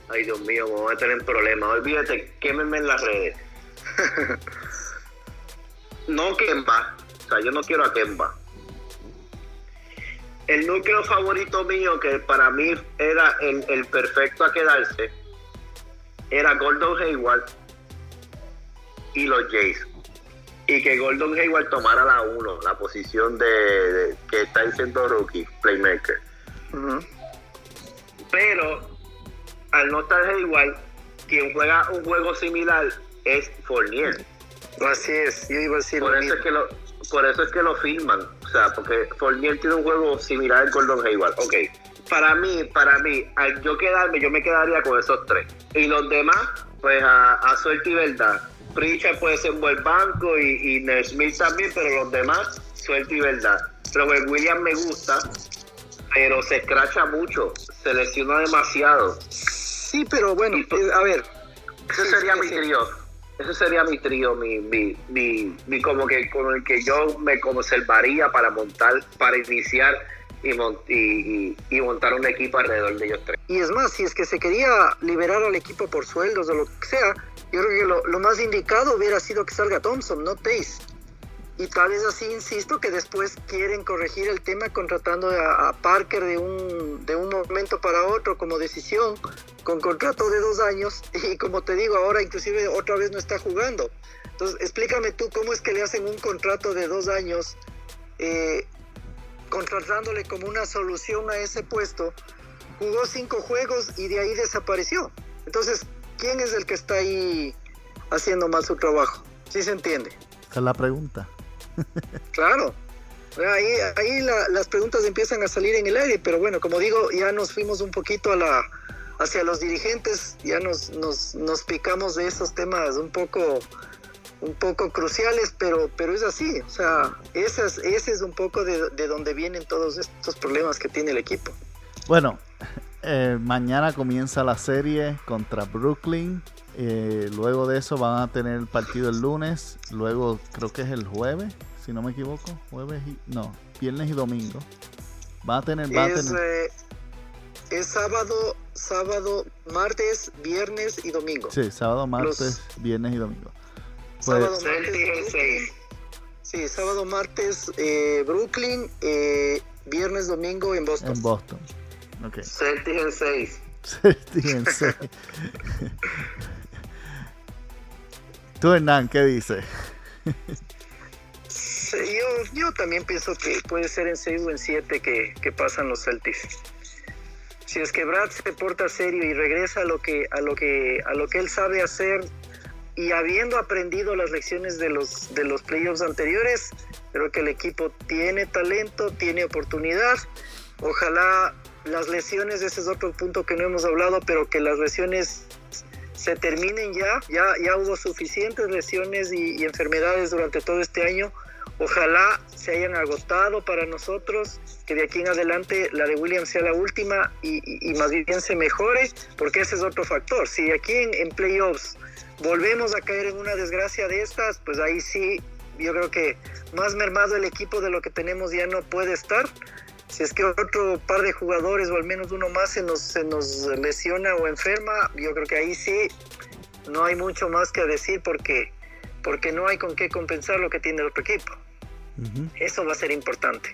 ay Dios mío, voy a tener problemas, olvídate, quémeme en las redes. no Kemba, o sea, yo no quiero a Kemba. El núcleo favorito mío, que para mí era el, el perfecto a quedarse, era Gordon Hayward y los Jays y que Gordon Hayward tomara la 1, la posición de, que está diciendo rookie, playmaker. Pero al no estar Hayward, quien juega un juego similar es Fournier. Así es, yo iba a decir por eso es que lo Por eso es que lo firman, o sea, porque Fournier tiene un juego similar al Gordon Hayward. Ok, para mí, para mí, al yo quedarme, yo me quedaría con esos tres. Y los demás, pues a, a suerte y verdad Pritchard puede ser un buen banco y, y Smith también, pero los demás, suerte y verdad. Robert Williams me gusta, pero se escracha mucho, se lesiona demasiado. Sí, pero bueno, eh, a ver. Ese sería mi trío. Ese sería mi trío, mi, mi, mi, como que con el que yo me conservaría para montar, para iniciar y, y, montar un equipo alrededor de ellos tres. Y es más, si es que se quería liberar al equipo por sueldos o lo que sea, yo creo que lo, más indicado hubiera sido que salga Thompson, no Taze. Y tal vez así, insisto, que después quieren corregir el tema contratando a, Parker de un, de un momento para otro como decisión, con contrato de dos años. Y como te digo, ahora inclusive otra vez no está jugando. Entonces, explícame tú cómo es que le hacen un contrato de dos años, eh, contratándole como una solución a ese puesto. Jugó cinco juegos y de ahí desapareció. Entonces, ¿quién es el que está ahí haciendo mal su trabajo. ¿Sí se entiende? Esa es la pregunta. Claro. Ahí, ahí las preguntas empiezan a salir en el aire, pero bueno, como digo, ya nos fuimos un poquito a la, hacia los dirigentes, ya nos, nos, nos picamos de esos temas un poco un poco cruciales, pero, pero es así, o sea, ese es, es un poco de, de donde vienen todos estos problemas que tiene el equipo. Bueno, eh, mañana comienza la serie contra Brooklyn, eh, luego de eso van a tener el partido el lunes, luego creo que es el jueves, si no me equivoco, jueves y, no, viernes y domingo. Van a tener, es, eh, es sábado, sábado, martes, viernes y domingo. Sí, sábado, martes, viernes y domingo. Pues, sábado, martes, sí, sábado, martes, eh, Brooklyn, eh, viernes, domingo en Boston. En Boston. Ok. Celtics en 6. Celtics en 6. Tú, Hernán, ¿qué dices? yo, yo también pienso que puede ser en 6 o en 7 que, que, pasan los Celtics. Si es que Brad se porta serio y regresa a lo que, a lo que, a lo que él sabe hacer, y habiendo aprendido las lecciones de los, de los playoffs anteriores, creo que el equipo tiene talento, tiene oportunidad. Ojalá las lesiones, ese es otro punto que no hemos hablado, pero que las lesiones se terminen ya. Ya, ya hubo suficientes lesiones y, enfermedades durante todo este año. Ojalá se hayan agotado para nosotros, que de aquí en adelante la de Williams sea la última y, más bien se mejore, porque ese es otro factor. Si aquí en, en playoffs volvemos a caer en una desgracia de estas, pues ahí sí, yo creo que más mermado el equipo de lo que tenemos ya no puede estar. Si es que otro par de jugadores o al menos uno más se nos, se nos lesiona o enferma, yo creo que ahí sí no hay mucho más que decir porque, porque no hay con qué compensar lo que tiene el otro equipo. Eso va a ser importante.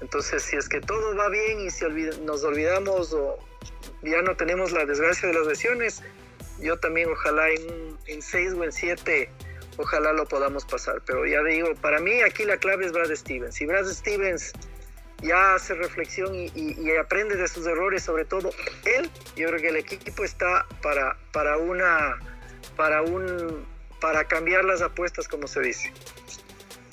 Entonces, si es que todo va bien y si nos olvidamos o ya no tenemos la desgracia de las lesiones, yo también ojalá en, en seis o en siete, ojalá lo podamos pasar. Pero ya digo, para mí aquí la clave es Brad Stevens. Si Brad Stevens ya hace reflexión y, aprende de sus errores, sobre todo él, yo creo que el equipo está para, para una, para un, para cambiar las apuestas, como se dice.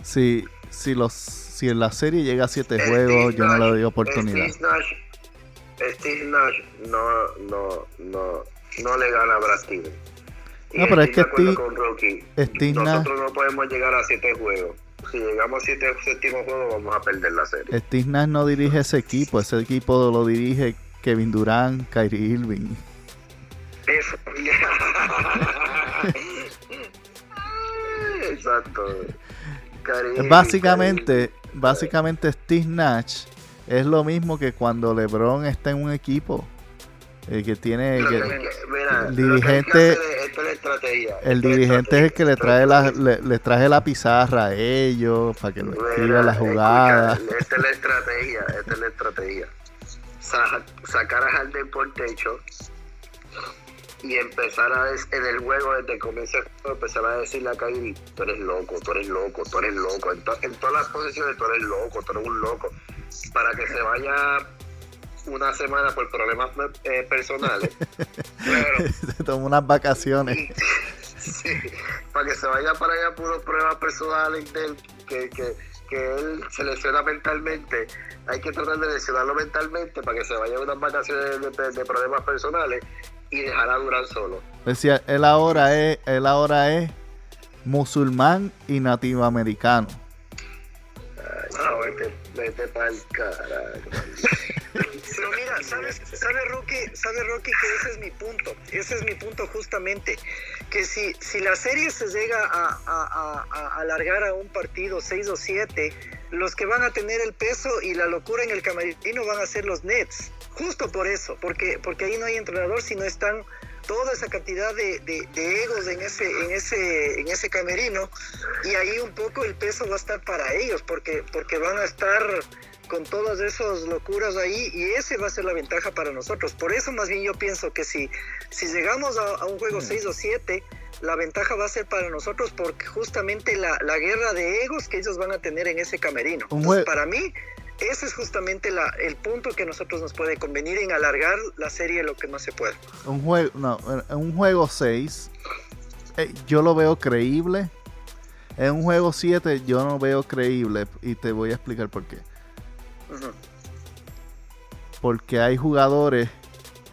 Si, si los, si en la serie llega a siete juegos, yo no le doy oportunidad. Steve Nash, no, no, no, no le gana a Stevens. no, pero es que Steve, nosotros no podemos llegar a siete juegos. Si llegamos a siete séptimo juego vamos a perder la serie. Steve Nash no dirige ese equipo, ese equipo lo dirige Kevin Durant, Kyrie Irving. Eso. Exacto. básicamente, básicamente Steve Nash es lo mismo que cuando LeBron está en un equipo. El que tiene el dirigente el dirigente es el que le trae la le, trae la pizarra a ellos para que lo escriba la jugada. esta es la estrategia esta es la estrategia. Sacar a Harden por techo y empezar a en el juego desde el comienzo empezar a decirle a Kyrie tú eres loco tú eres loco tú eres loco en, en todas las posiciones tú eres loco tú eres un loco para que se vaya una semana por problemas eh, personales. se tomó unas vacaciones. sí, para que se vaya para allá por problemas personales de que, que, que él se lesiona mentalmente. Hay que tratar de lesionarlo mentalmente para que se vaya unas vacaciones de, problemas personales y dejar a Durán solo. Decía, él ahora es, él ahora es musulmán y nativo americano. Ay, vete, vete para el carajo. ¿Sabes, sabe Rocky, sabe Rocky que ese es mi punto, ese es mi punto justamente, que si, si la serie se llega a, a, alargar a un partido 6 o 7, los que van a tener el peso y la locura en el camerino van a ser los Nets, justo por eso, porque, porque ahí no hay entrenador, sino están toda esa cantidad de, de, egos en ese, en, ese, en ese camerino y ahí un poco el peso va a estar para ellos porque, porque van a estar con todas esas locuras ahí y ese va a ser la ventaja para nosotros. Por eso más bien yo pienso que si, si llegamos a, un juego 6 mm. o 7, la ventaja va a ser para nosotros porque justamente la, la guerra de egos que ellos van a tener en ese camerino. para mí, ese es justamente la, el punto que a nosotros nos puede convenir en alargar la serie lo que más se puede. Un juego, no, un juego 6 eh, yo lo veo creíble. En un juego 7 yo no veo creíble y te voy a explicar por qué. Porque hay jugadores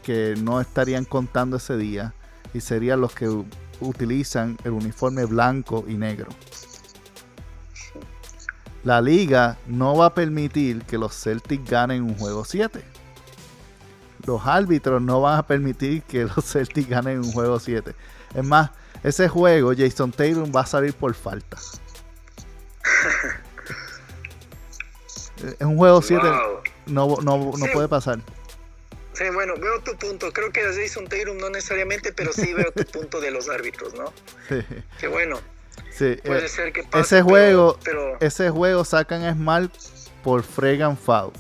que no estarían contando ese día y serían los que utilizan el uniforme blanco y negro. La liga no va a permitir que los Celtics ganen un juego 7. Los árbitros no van a permitir que los Celtics ganen un juego 7. Es más, ese juego Jason Taylor va a salir por falta. es un juego 7. No, no, no puede pasar. Sí, bueno, veo tu punto. Creo que Jason Taylor no necesariamente, pero sí veo tu punto de los árbitros, ¿no? Sí. Qué bueno. Sí, Puede eh, ser que pase, ese juego, ese juego sacan Smart por Fregan Foul.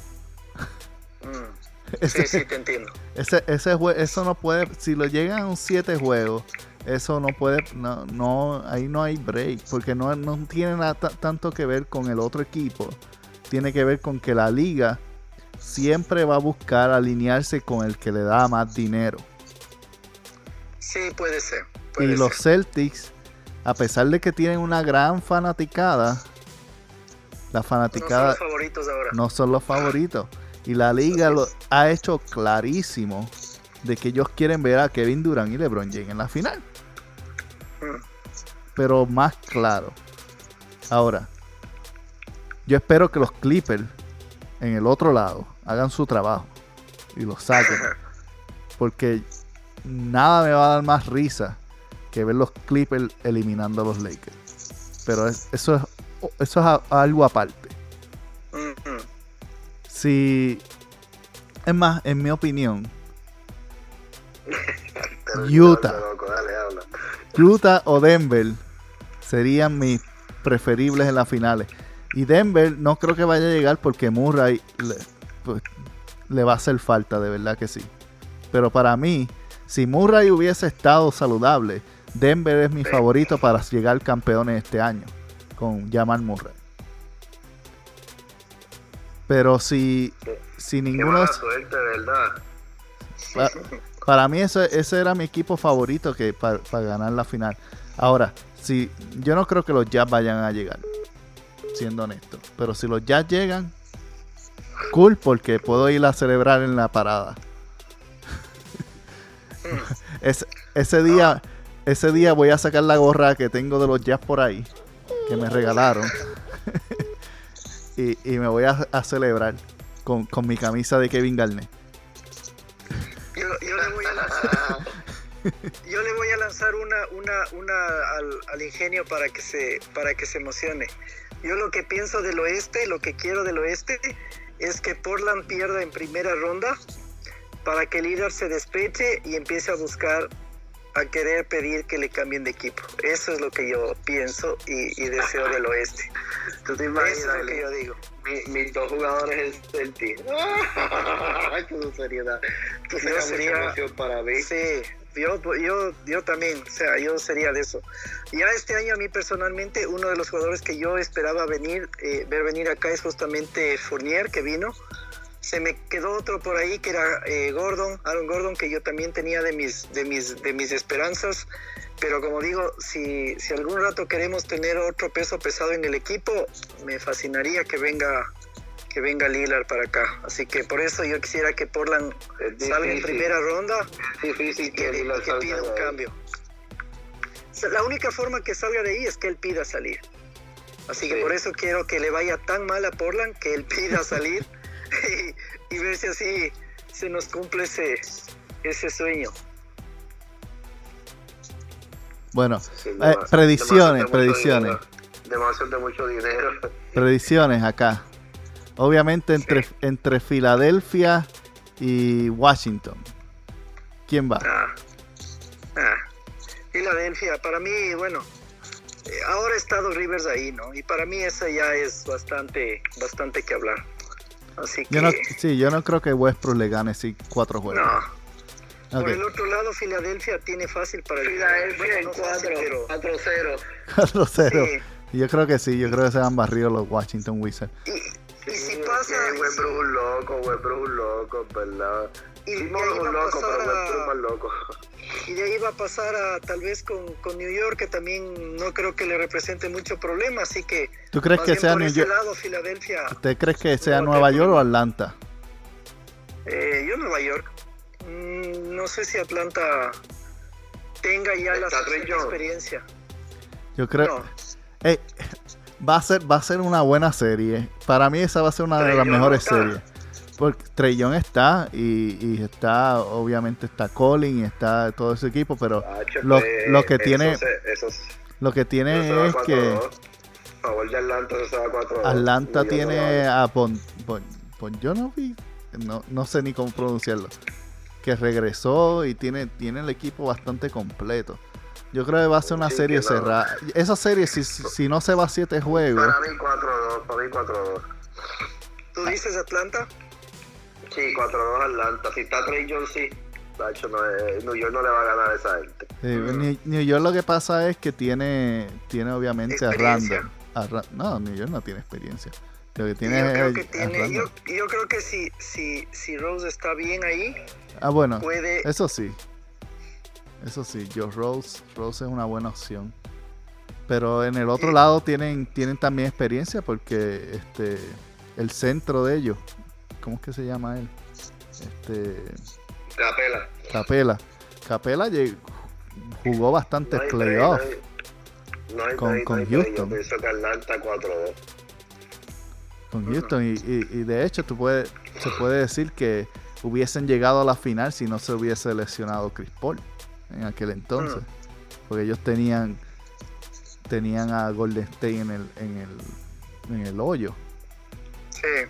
Mm. sí, sí, te entiendo. Ese, ese eso no puede, si lo llegan a un 7 juegos, eso no puede, no, no, ahí no hay break, porque no, no tiene nada tanto que ver con el otro equipo. Tiene que ver con que la liga siempre va a buscar alinearse con el que le da más dinero. Sí, puede ser. y los Celtics, a pesar de que tienen una gran fanaticada, la fanaticada no son los favoritos ahora. No son los favoritos. Y la liga lo ha hecho clarísimo de que ellos quieren ver a Kevin Durant y LeBron James en la final. Mm. Pero más claro. Ahora, yo espero que los Clippers en el otro lado hagan su trabajo y lo saquen. Porque nada me va a dar más risa que ver los Clippers eliminando a los Lakers. Pero eso es eso es algo aparte. Si es más, en mi opinión, Utah, Utah o Denver serían mis preferibles en las finales. Y Denver no creo que vaya a llegar porque Murray le, pues, le va a hacer falta, de verdad que sí. Pero para mí, si Murray hubiese estado saludable, Denver es mi favorito para llegar campeones este año con Jamal Murray. Pero si, si ninguno. Para, mí, ese, ese era mi equipo favorito que para, para ganar la final. Ahora, si yo no creo que los Jazz vayan a llegar siendo honesto. Pero si los Jazz llegan, cool, porque puedo ir a celebrar en la parada. ese día, ese día voy a sacar la gorra que tengo de los Jazz por ahí, que me regalaron. y, me voy a, celebrar con, mi camisa de Kevin Garnett. Yo, le voy a lanzar, yo le voy a lanzar una, una, una al, al, ingenio para que se, para que se emocione. Yo lo que pienso del oeste, lo que quiero del oeste, es que Portland pierda en primera ronda para que el líder se despeche y empiece a buscar, a querer pedir que le cambien de equipo. Eso es lo que yo pienso y, deseo del oeste. ¿Tú te imaginas? Eso es lo que yo digo. mis dos jugadores es el team. ¡Qué seriedad! sería, sería para mí. Sí, yo, yo, yo también, o sea, yo sería de eso. Ya este año a mí personalmente, uno de los jugadores que yo esperaba venir, eh, ver venir acá es justamente Fournier, que vino. Se me quedó otro por ahí que era eh, Gordon, Aaron Gordon, que yo también tenía de mis, de mis, de mis esperanzas. Pero como digo, si, si algún rato queremos tener otro peso pesado en el equipo, me fascinaría que venga que venga Lillard para acá. Así que por eso yo quisiera que Portland salga en primera ronda y que, pida un cambio. La única forma que salga de ahí es que él pida salir. Así que por eso quiero que le vaya tan mal a Portland que él pida salir y, ver si así se nos cumple ese, ese sueño. Bueno, eh, predicciones, predicciones. Demasiado de mucho dinero. Predicciones acá. Obviamente entre, entre Filadelfia y Washington. ¿Quién va? Ah, ah. Filadelfia, para mí, bueno, eh, ahora está Dos Rivers ahí, ¿no? Y para mí esa ya es bastante, bastante que hablar. Así que... Yo sí, yo no creo que Westbrook le gane si cuatro juegos. No. Por el otro lado, Filadelfia tiene fácil para el Filadelfia en 4-0. 4-0. Yo creo que sí, yo creo que se han barrido los Washington Wizards. Y pasa, Westbrook es un loco, Westbrook es un loco, ¿verdad? Y Sí, de no ahí es va un a loco, pero es a- más loco. Y de ahí va a pasar a tal vez con, con New York, que también no creo que le represente mucho problema, así que ¿Tú crees que sea New York? lado Filadelfia, ¿Usted crees que sea No, Nueva York o Atlanta? eh, yo Nueva York, Mm, no sé si Atlanta tenga ya la experiencia. Yo creo. No, Ey, va a ser va a ser una buena serie. Para mí esa va a ser una de las mejores está. series. Porque Trey Young está y, y está, obviamente está Colin y está todo ese equipo, pero Hacho, Lo- lo que eso tiene- se- eso se- lo que tiene es que 4-2. A favor de Atlanta, eso se va 4 Atlanta tiene a Bon, Bon, Bonjonovic, no, no sé ni cómo pronunciarlo, que regresó y tiene, tiene el equipo bastante completo. Yo creo que va a ser una Sí, serie no. cerrada. Esa serie, si, si no se va a siete juegos, Para mí 4-2, para mí 4-2. ¿tú dices Atlanta? Sí, 4-2 Atlanta. Si está Trey Jones, sí. No, es- New York no le va a ganar a esa gente. Sí, New, New York lo que pasa es que tiene, tiene obviamente a. Randall. A Ra- no, New York no tiene experiencia. Lo que tiene yo creo es que tiene, yo, yo creo que si, si, si Rose está bien ahí, Ah, bueno, puede, eso sí. Eso sí, Joe Rose, Rose es una buena opción. Pero en el otro Sí. lado tienen, tienen también experiencia porque este el centro de ellos, ¿cómo es que se llama él? Este Capela. Capela. Capela jugó bastantes No playoffs. No no con- con. Houston. Yo pienso que Atlanta 4-2. con Houston y, y- y de hecho tú puedes, se puede decir que hubiesen llegado a la final si no se hubiese lesionado Chris Paul en aquel entonces porque ellos tenían tenían a Golden State en el en el en el hoyo Sí.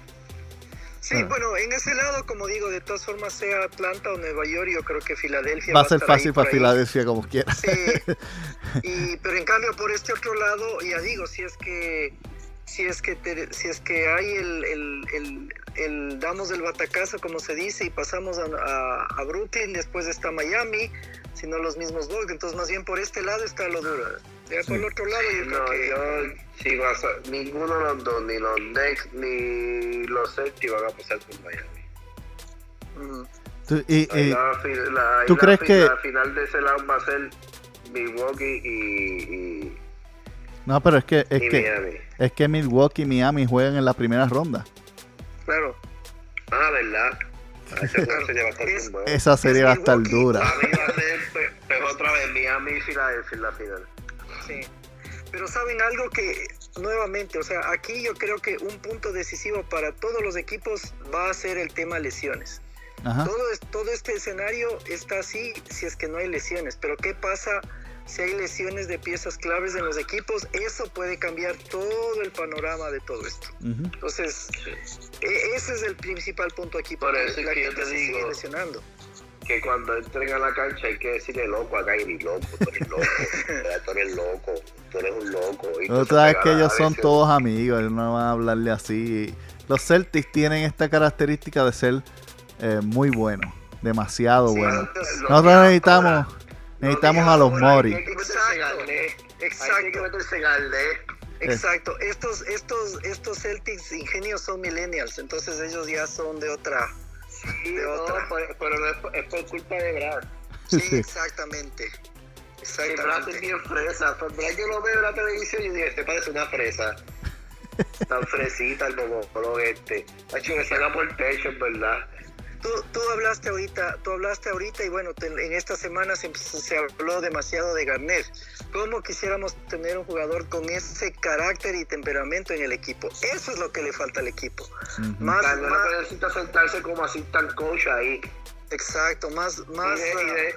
Sí, Ah. bueno, en ese lado, como digo, de todas formas, sea Atlanta o Nueva York, yo creo que Filadelfia va a ser estar fácil para. Filadelfia como quiera Sí. Y, pero en cambio, por este otro lado, ya digo, si es que si es que te- si es que hay el, el, el- el damos el batacazo, como se dice, y pasamos a, a- a Brooklyn, después está Miami, si no los mismos Bucks, entonces más bien por este lado está lo duro. Ya por el otro lado, yo creo No, que yo, si vas a, ninguno de los dos, ni los Knicks ni los Celtics van a pasar por Miami. mm, Tú- y, la la- ¿tú la crees que- La final de ese lado va a ser Milwaukee y, y, no pero es que es y que Miami. Es que Milwaukee y Miami juegan en la primera ronda claro. Ah, ¿verdad? Ah, Es- esa serie va a estar Milwaukee. dura A mí va a ser pe- pe- otra vez Miami y Filadelfia en la final. Sí. Pero saben algo que nuevamente, o sea, aquí yo creo que un punto decisivo para todos los equipos va a ser el tema lesiones. Ajá. Todo, es- todo este escenario está así si es que no hay lesiones, pero ¿qué pasa si hay lesiones de piezas claves en los equipos? Eso puede cambiar todo el panorama de todo esto. Ujú. Entonces, e- ese es el principal punto aquí. Por eso es la que yo gente te se digo. sigue lesionando. Que cuando entren a la cancha hay que decirle loco a Kyrie, loco, tú eres loco, tú eres loco, tú eres un loco. Y Pero tú te sabes que ellos son lesión. todos amigos, ellos no van a hablarle así. Los Celtics tienen esta característica de ser eh, muy buenos, demasiado Sí, buenos. Nosotros necesitamos, ahora- necesitamos a que los Mori. Hay que meterse Exacto. Que estos, estos, estos Celtics ingenios son millennials, entonces ellos ya son de otra. Sí, De no, otra. pero, pero no es, por- es por culpa de Brad. Sí, Sí. exactamente. Que Brad es Exactamente. bien fresa. Pues Brad yo lo veo en la televisión y digo, este parece una fresa. Tan fresita el monólogo este. Hacho, me salga por el techo, en verdad. Tú, tú hablaste ahorita, tú hablaste ahorita y bueno, te- en esta semana se, se habló demasiado de Garnett. ¿Cómo quisiéramos tener un jugador con ese carácter y temperamento en el equipo? Eso es lo que le falta al equipo. Ujú. Más, Garnett más- no necesita sentarse como assistant coach ahí. exacto, más, más. y, de- y de-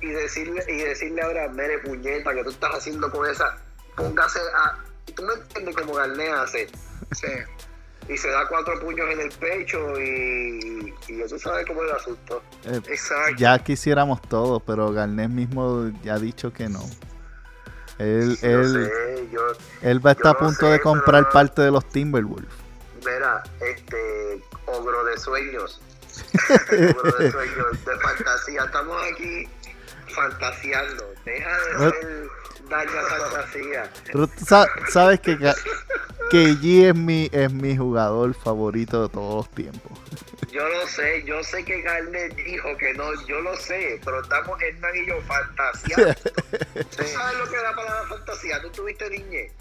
y decirle y decirle a Brad, mire puñeta, que tú estás haciendo con esa, póngase a... Tú me entiendes como Garnett hace. sí. Y se da cuatro puños en el pecho y, y ya tú sabes cómo es el asunto. Eh, Exacto. ya quisiéramos todo, pero Garnett mismo ya ha dicho que no. Él, Yo él, sé, yo, él va a estar a punto sé, de comprar pero- parte de los Timberwolves. mira, este, ogro de sueños. ogro de sueños, de fantasía. Estamos aquí fantaseando. Deja de ser daño fantasía. Pero tú sa- sabes que Ga- KG es mi, es mi jugador favorito de todos los tiempos. Yo lo sé, yo sé que Garnet dijo que no, yo lo sé, pero estamos Hernán y yo fantaseando. ¿Tú sabes lo que da para la fantasía? ¿Tú tuviste niñez?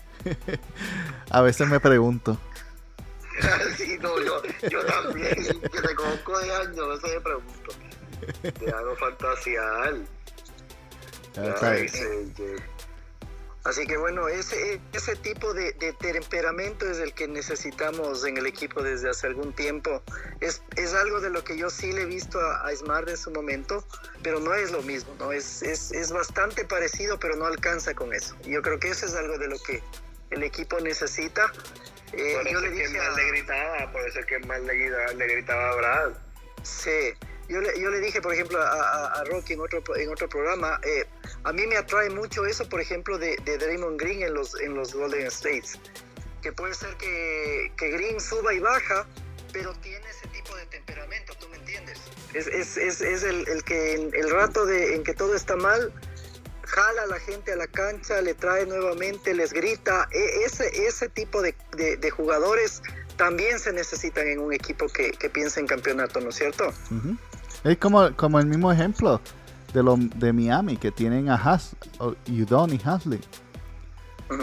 A veces me pregunto. sí, no, yo, yo también, que te conozco de años, a veces me pregunto. Te hago fantasear. Ay, sí, Así que bueno, ese, ese tipo de, temperamento es el que necesitamos en el equipo desde hace algún tiempo. Es, es algo de lo que yo sí le he visto a, a Smart en su momento, pero no es lo mismo, ¿no? Es, es, es bastante parecido, pero no alcanza con eso. Yo creo que eso es algo de lo que el equipo necesita. Eh, por eso yo le dije que más le gritaba, por eso es que más le, le gritaba a Brad. Sí, yo le, yo le dije, por ejemplo, a, Rocky en otro, en otro programa, eh, a mí me atrae mucho eso, por ejemplo, de, Draymond Green en los, en los Golden States. Que puede ser que, Green suba y baja, pero tiene ese tipo de temperamento, ¿tú me entiendes? Es, es, es, el, que en el rato de, en que todo está mal, jala a la gente a la cancha, le trae nuevamente, les grita. E, ese, ese tipo de, de, jugadores también se necesitan en un equipo que, que piensa en campeonato, ¿no es cierto? Es como, como el mismo ejemplo de, lo, de Miami, que tienen a Has, Udon y Hasley.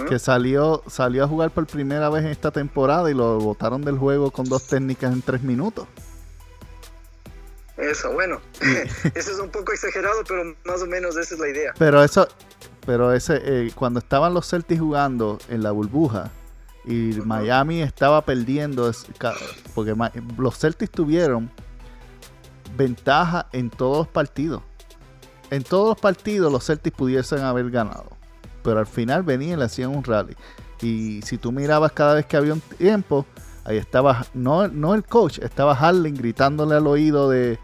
Que salió, salió a jugar por primera vez en esta temporada y lo botaron del juego con dos técnicas en tres minutos. Eso, bueno, eso es un poco exagerado, pero más o menos esa es la idea. Pero eso, pero ese, eh, cuando estaban los Celtics jugando en la burbuja y Miami estaba perdiendo, porque los Celtics tuvieron ventaja en todos los partidos. En todos los partidos los Celtics pudiesen haber ganado. Pero al final venían y le hacían un rally. Y si tú mirabas cada vez que había un tiempo, ahí estaba, no, no el coach, estaba Harlan gritándole al oído de,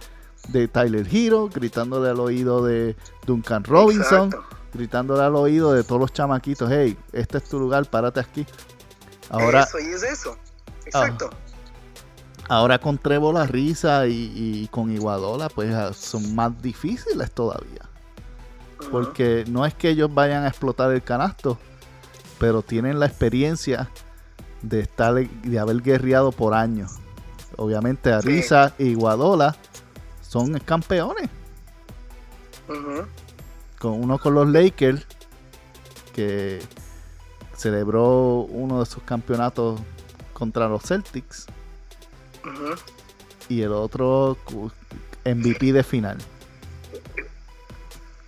de Tyler Hero, gritándole al oído de Duncan Robinson, gritándole al oído de todos los chamaquitos, hey, este es tu lugar, párate aquí. Ahora, eso, y es eso. Exacto. Ah, Ahora con Trevo la risa y, con Iguadola, pues ah, son más difíciles todavía. Porque no es que ellos vayan a explotar el canasto, pero tienen la experiencia de estar de haber guerreado por años. Obviamente Arisa e Iguadola son campeones. Con uno con los Lakers, que celebró uno de sus campeonatos contra los Celtics y el otro MVP de final.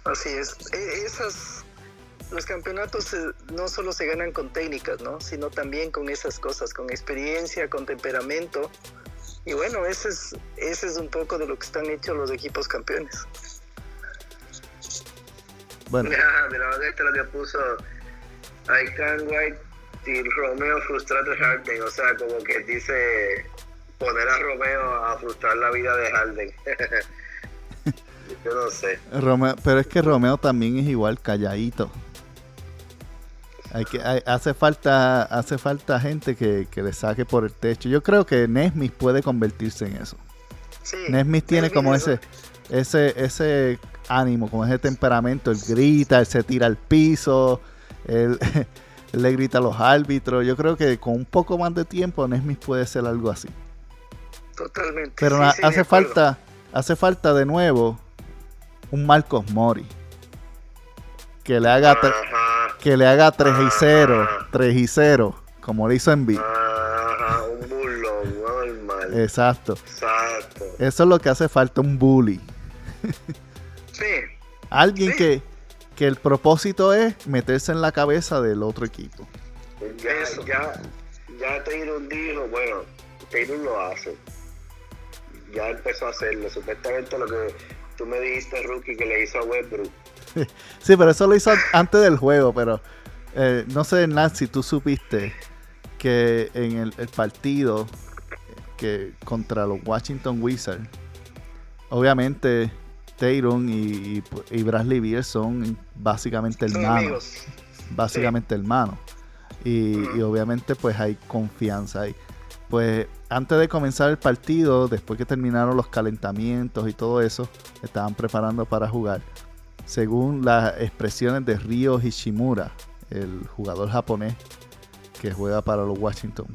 Así es. E, esas, los campeonatos no solo se ganan con técnicas, ¿no? Sino también con esas cosas, con experiencia, con temperamento. Y bueno, ese es, ese es un poco de lo que están hechos los equipos campeones. Bueno. Mira, mira, este lo que puso I can't wait till Romeo frustrated Harden. O sea, como que dice poner a Romeo a frustrar la vida de Harden. Yo no sé. Romeo, pero es que Romeo también es igual calladito. Hay que, hace falta hace falta gente que, le saque por el techo. Yo creo que Nesmith puede convertirse en eso. Sí, Nesmith tiene como ese ese ese ánimo, como ese temperamento. Él grita, él se tira al piso, él, él le grita a los árbitros. Yo creo que con un poco más de tiempo Nesmith puede ser algo así. Totalmente. Pero hace falta, hace falta de nuevo un Marcos Mori. Que le haga que le haga 3 y 0, 3 y 0, como lo hizo en B. un burlón normal. Exacto. Exacto. Eso es lo que hace falta, un bully. sí. Alguien Que, que el propósito es meterse en la cabeza del otro equipo. Ya, ya, ya Taylor dijo, bueno, Taylor lo hace ya empezó a hacerlo. Supuestamente lo que tú me dijiste, Rookie, que le hizo a Westbrook. sí, pero eso lo hizo antes del juego, pero eh, no sé, Nancy, tú supiste que en el, partido que contra los Washington Wizards, obviamente Tayron y, y, Bradley Beal son básicamente hermanos. Básicamente hermanos. Y, y, obviamente pues hay confianza ahí. Pues antes de comenzar el partido, después que terminaron los calentamientos y todo eso, estaban preparando para jugar. Según las expresiones de Ryo Hishimura, el jugador japonés que juega para los Washington.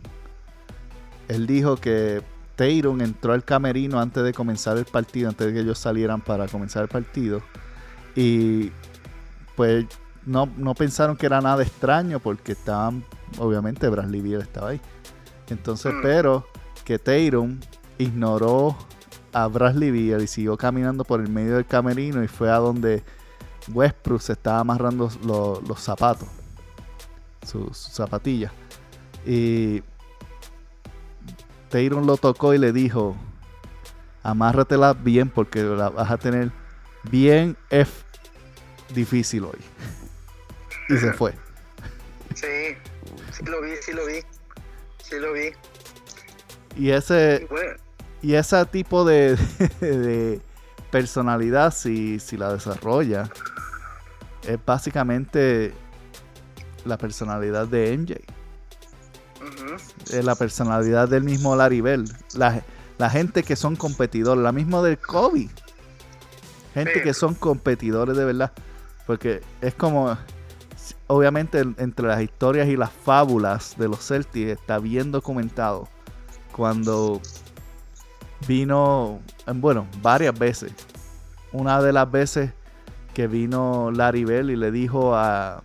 Él dijo que Tatum entró al camerino antes de comenzar el partido, antes de que ellos salieran para comenzar el partido. Y pues no, no pensaron que era nada extraño porque estaban, obviamente Bradley Beal estaba ahí. Entonces, mm. pero que Tatum ignoró a Bradley Beal y siguió caminando por el medio del camerino y fue a donde Westbrook se estaba amarrando los zapatos, sus zapatillas. Y Tatum lo tocó y le dijo, amárratela bien porque la vas a tener bien F difícil hoy. y se fue. Sí, sí lo vi, sí lo vi. Sí lo vi. Y ese y ese tipo de, personalidad, si, si la desarrolla, es básicamente la personalidad de MJ. Es la personalidad del mismo Larry Bell. La, gente que son competidores, la misma del Kobe. Gente que son competidores de verdad. Porque es como, obviamente entre las historias y las fábulas de los Celtics está bien documentado cuando vino, bueno, varias veces. Una de las veces que vino Larry Bell y le dijo a,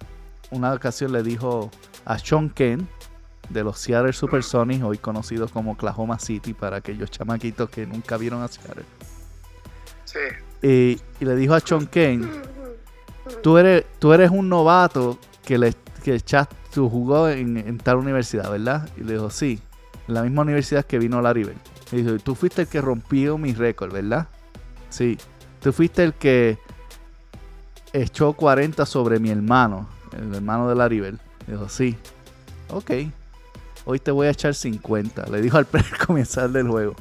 una ocasión le dijo a Sean Ken de los Seattle Supersonics, hoy conocidos como Oklahoma City para aquellos chamaquitos que nunca vieron a Seattle. Sí. Y, le dijo a Sean Ken, tú eres, tú eres un novato que le que echaste, tu jugó en, en, tal universidad, ¿verdad? Y le dijo, sí, en la misma universidad que vino Larry Bell. Y dijo, tú fuiste el que rompió mi récord, ¿verdad? Sí. Tú fuiste el que echó 40 sobre mi hermano, el hermano de Laribel. Dijo, sí. Ok. Hoy te voy a echar 50. Le dijo al comenzar del juego.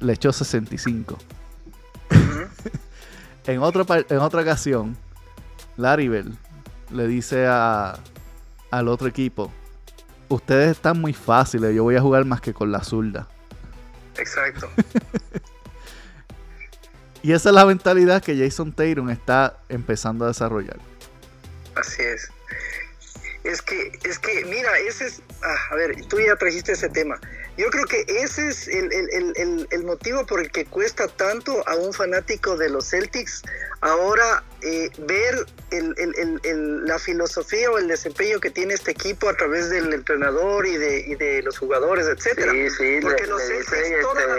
Le echó 65. en, otro, en otra ocasión, Laribel le dice a, al otro equipo, ustedes están muy fáciles, yo voy a jugar más que con la zurda. Exacto. y esa es la mentalidad que Jason Tatum está empezando a desarrollar. Así es. Es que, es que, mira, ese es, ah, a ver, tú ya trajiste ese tema. Yo creo que ese es el, motivo por el que cuesta tanto a un fanático de los Celtics ahora eh, ver la filosofía o el desempeño que tiene este equipo a través del entrenador y de, los jugadores, etcétera. Sí, sí, porque los Celtics toda la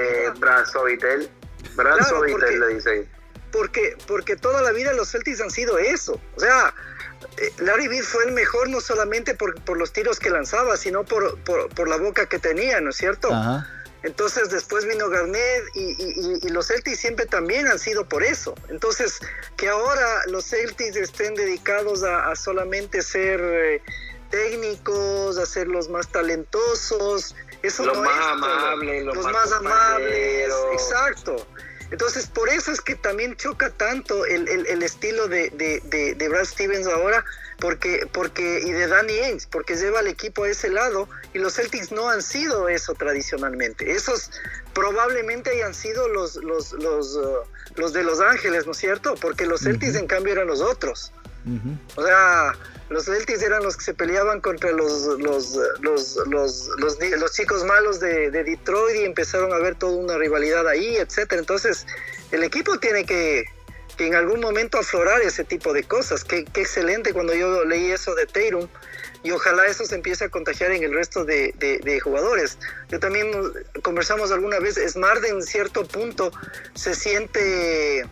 este, le dice. Porque, porque toda la vida los Celtics han sido eso. O sea, Larry Bird fue el mejor no solamente por, los tiros que lanzaba, sino por, la boca que tenía, ¿no es cierto? Entonces después vino Garnett y, los Celtics siempre también han sido por eso. Entonces que ahora los Celtics estén dedicados a, solamente ser eh, técnicos, a ser los más talentosos, eso los más amables, los, más, amables, exacto. Entonces, por eso es que también choca tanto el, estilo de, de, Brad Stevens ahora, porque, porque, y de Danny Ainge, porque lleva al equipo a ese lado, y los Celtics no han sido eso tradicionalmente. Esos probablemente hayan sido los, los, los, uh, los de Los Ángeles, ¿no es cierto? Porque los Celtics, en cambio, eran los otros. O sea, los Celtics eran los que se peleaban contra los, los, los, los, chicos malos de, Detroit y empezaron a ver toda una rivalidad ahí, etcétera. Entonces, el equipo tiene que, en algún momento aflorar ese tipo de cosas. Qué, excelente cuando yo leí eso de Tatum y ojalá eso se empiece a contagiar en el resto de, de, jugadores. Yo también conversamos alguna vez, Smart en cierto punto se siente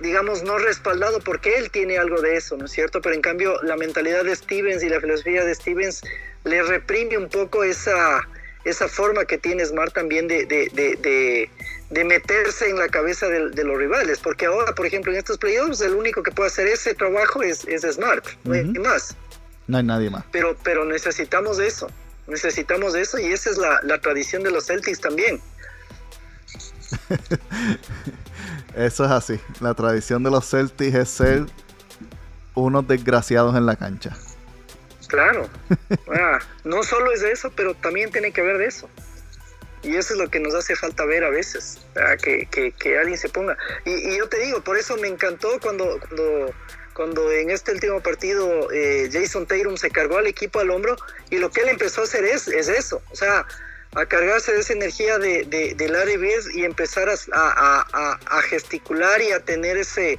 digamos, no respaldado porque él tiene algo de eso, ¿no es cierto? Pero en cambio la mentalidad de Stevens y la filosofía de Stevens le reprime un poco esa, esa forma que tiene Smart también de, de, de, meterse en la cabeza de, los rivales, porque ahora, por ejemplo, en estos playoffs el único que puede hacer ese trabajo es, es Smart, no hay más. No hay nadie más. Pero, pero necesitamos eso, necesitamos eso y esa es la, la tradición de los Celtics también. Eso es así. La tradición de los Celtics es ser unos desgraciados en la cancha. Claro. Ah, no solo es de eso, pero también tiene que ver de eso. Y eso es lo que nos hace falta ver a veces, que, que, alguien se ponga. Y, yo te digo, por eso me encantó cuando, cuando, cuando en este último partido eh, Jason Tatum se cargó al equipo al hombro y lo que él empezó a hacer es, es eso, o sea, a cargarse de esa energía de, de, de Larry Bird y empezar a, a, a, gesticular y a tener ese,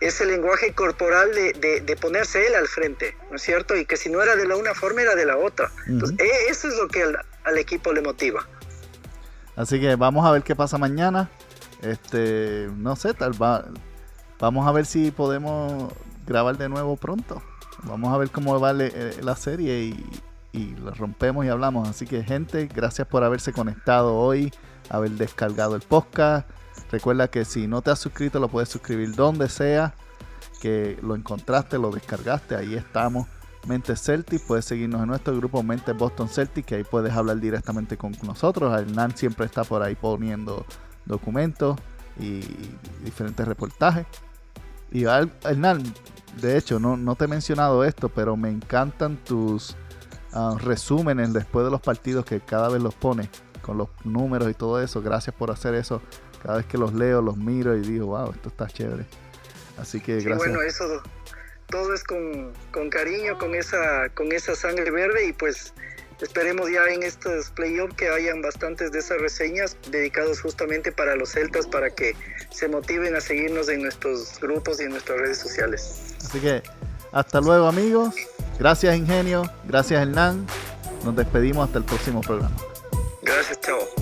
ese lenguaje corporal de, de, ponerse él al frente, ¿no es cierto? Y que si no era de la una forma, era de la otra. Entonces, e, eso es lo que al, al, equipo le motiva. Así que vamos a ver qué pasa mañana. Este, no sé, tal va, vamos a ver si podemos grabar de nuevo pronto. Vamos a ver cómo va eh, la serie y, y lo rompemos y hablamos. Así que gente, gracias por haberse conectado hoy, haber descargado el podcast. Recuerda que si no te has suscrito lo puedes suscribir donde sea, que lo encontraste, lo descargaste, ahí estamos. Mentes Celtic, puedes seguirnos en nuestro grupo Mentes Boston Celtic, que ahí puedes hablar directamente con nosotros. Hernán siempre está por ahí poniendo documentos y diferentes reportajes. Y Hernán, de hecho, no, no te he mencionado esto, pero me encantan tus uh, resúmenes después de los partidos que cada vez los pone con los números y todo eso. Gracias por hacer eso. Cada vez que los leo, los miro y digo, wow, esto está chévere. Así que gracias. bueno, eso todo es con, con, cariño, con esa, con esa sangre verde y pues esperemos ya en estos playoffs que hayan bastantes de esas reseñas dedicados justamente para los celtas para que se motiven a seguirnos en nuestros grupos y en nuestras redes sociales. Así que hasta luego amigos, gracias Ingenio, gracias Hernán, nos despedimos hasta el próximo programa. Gracias, chao.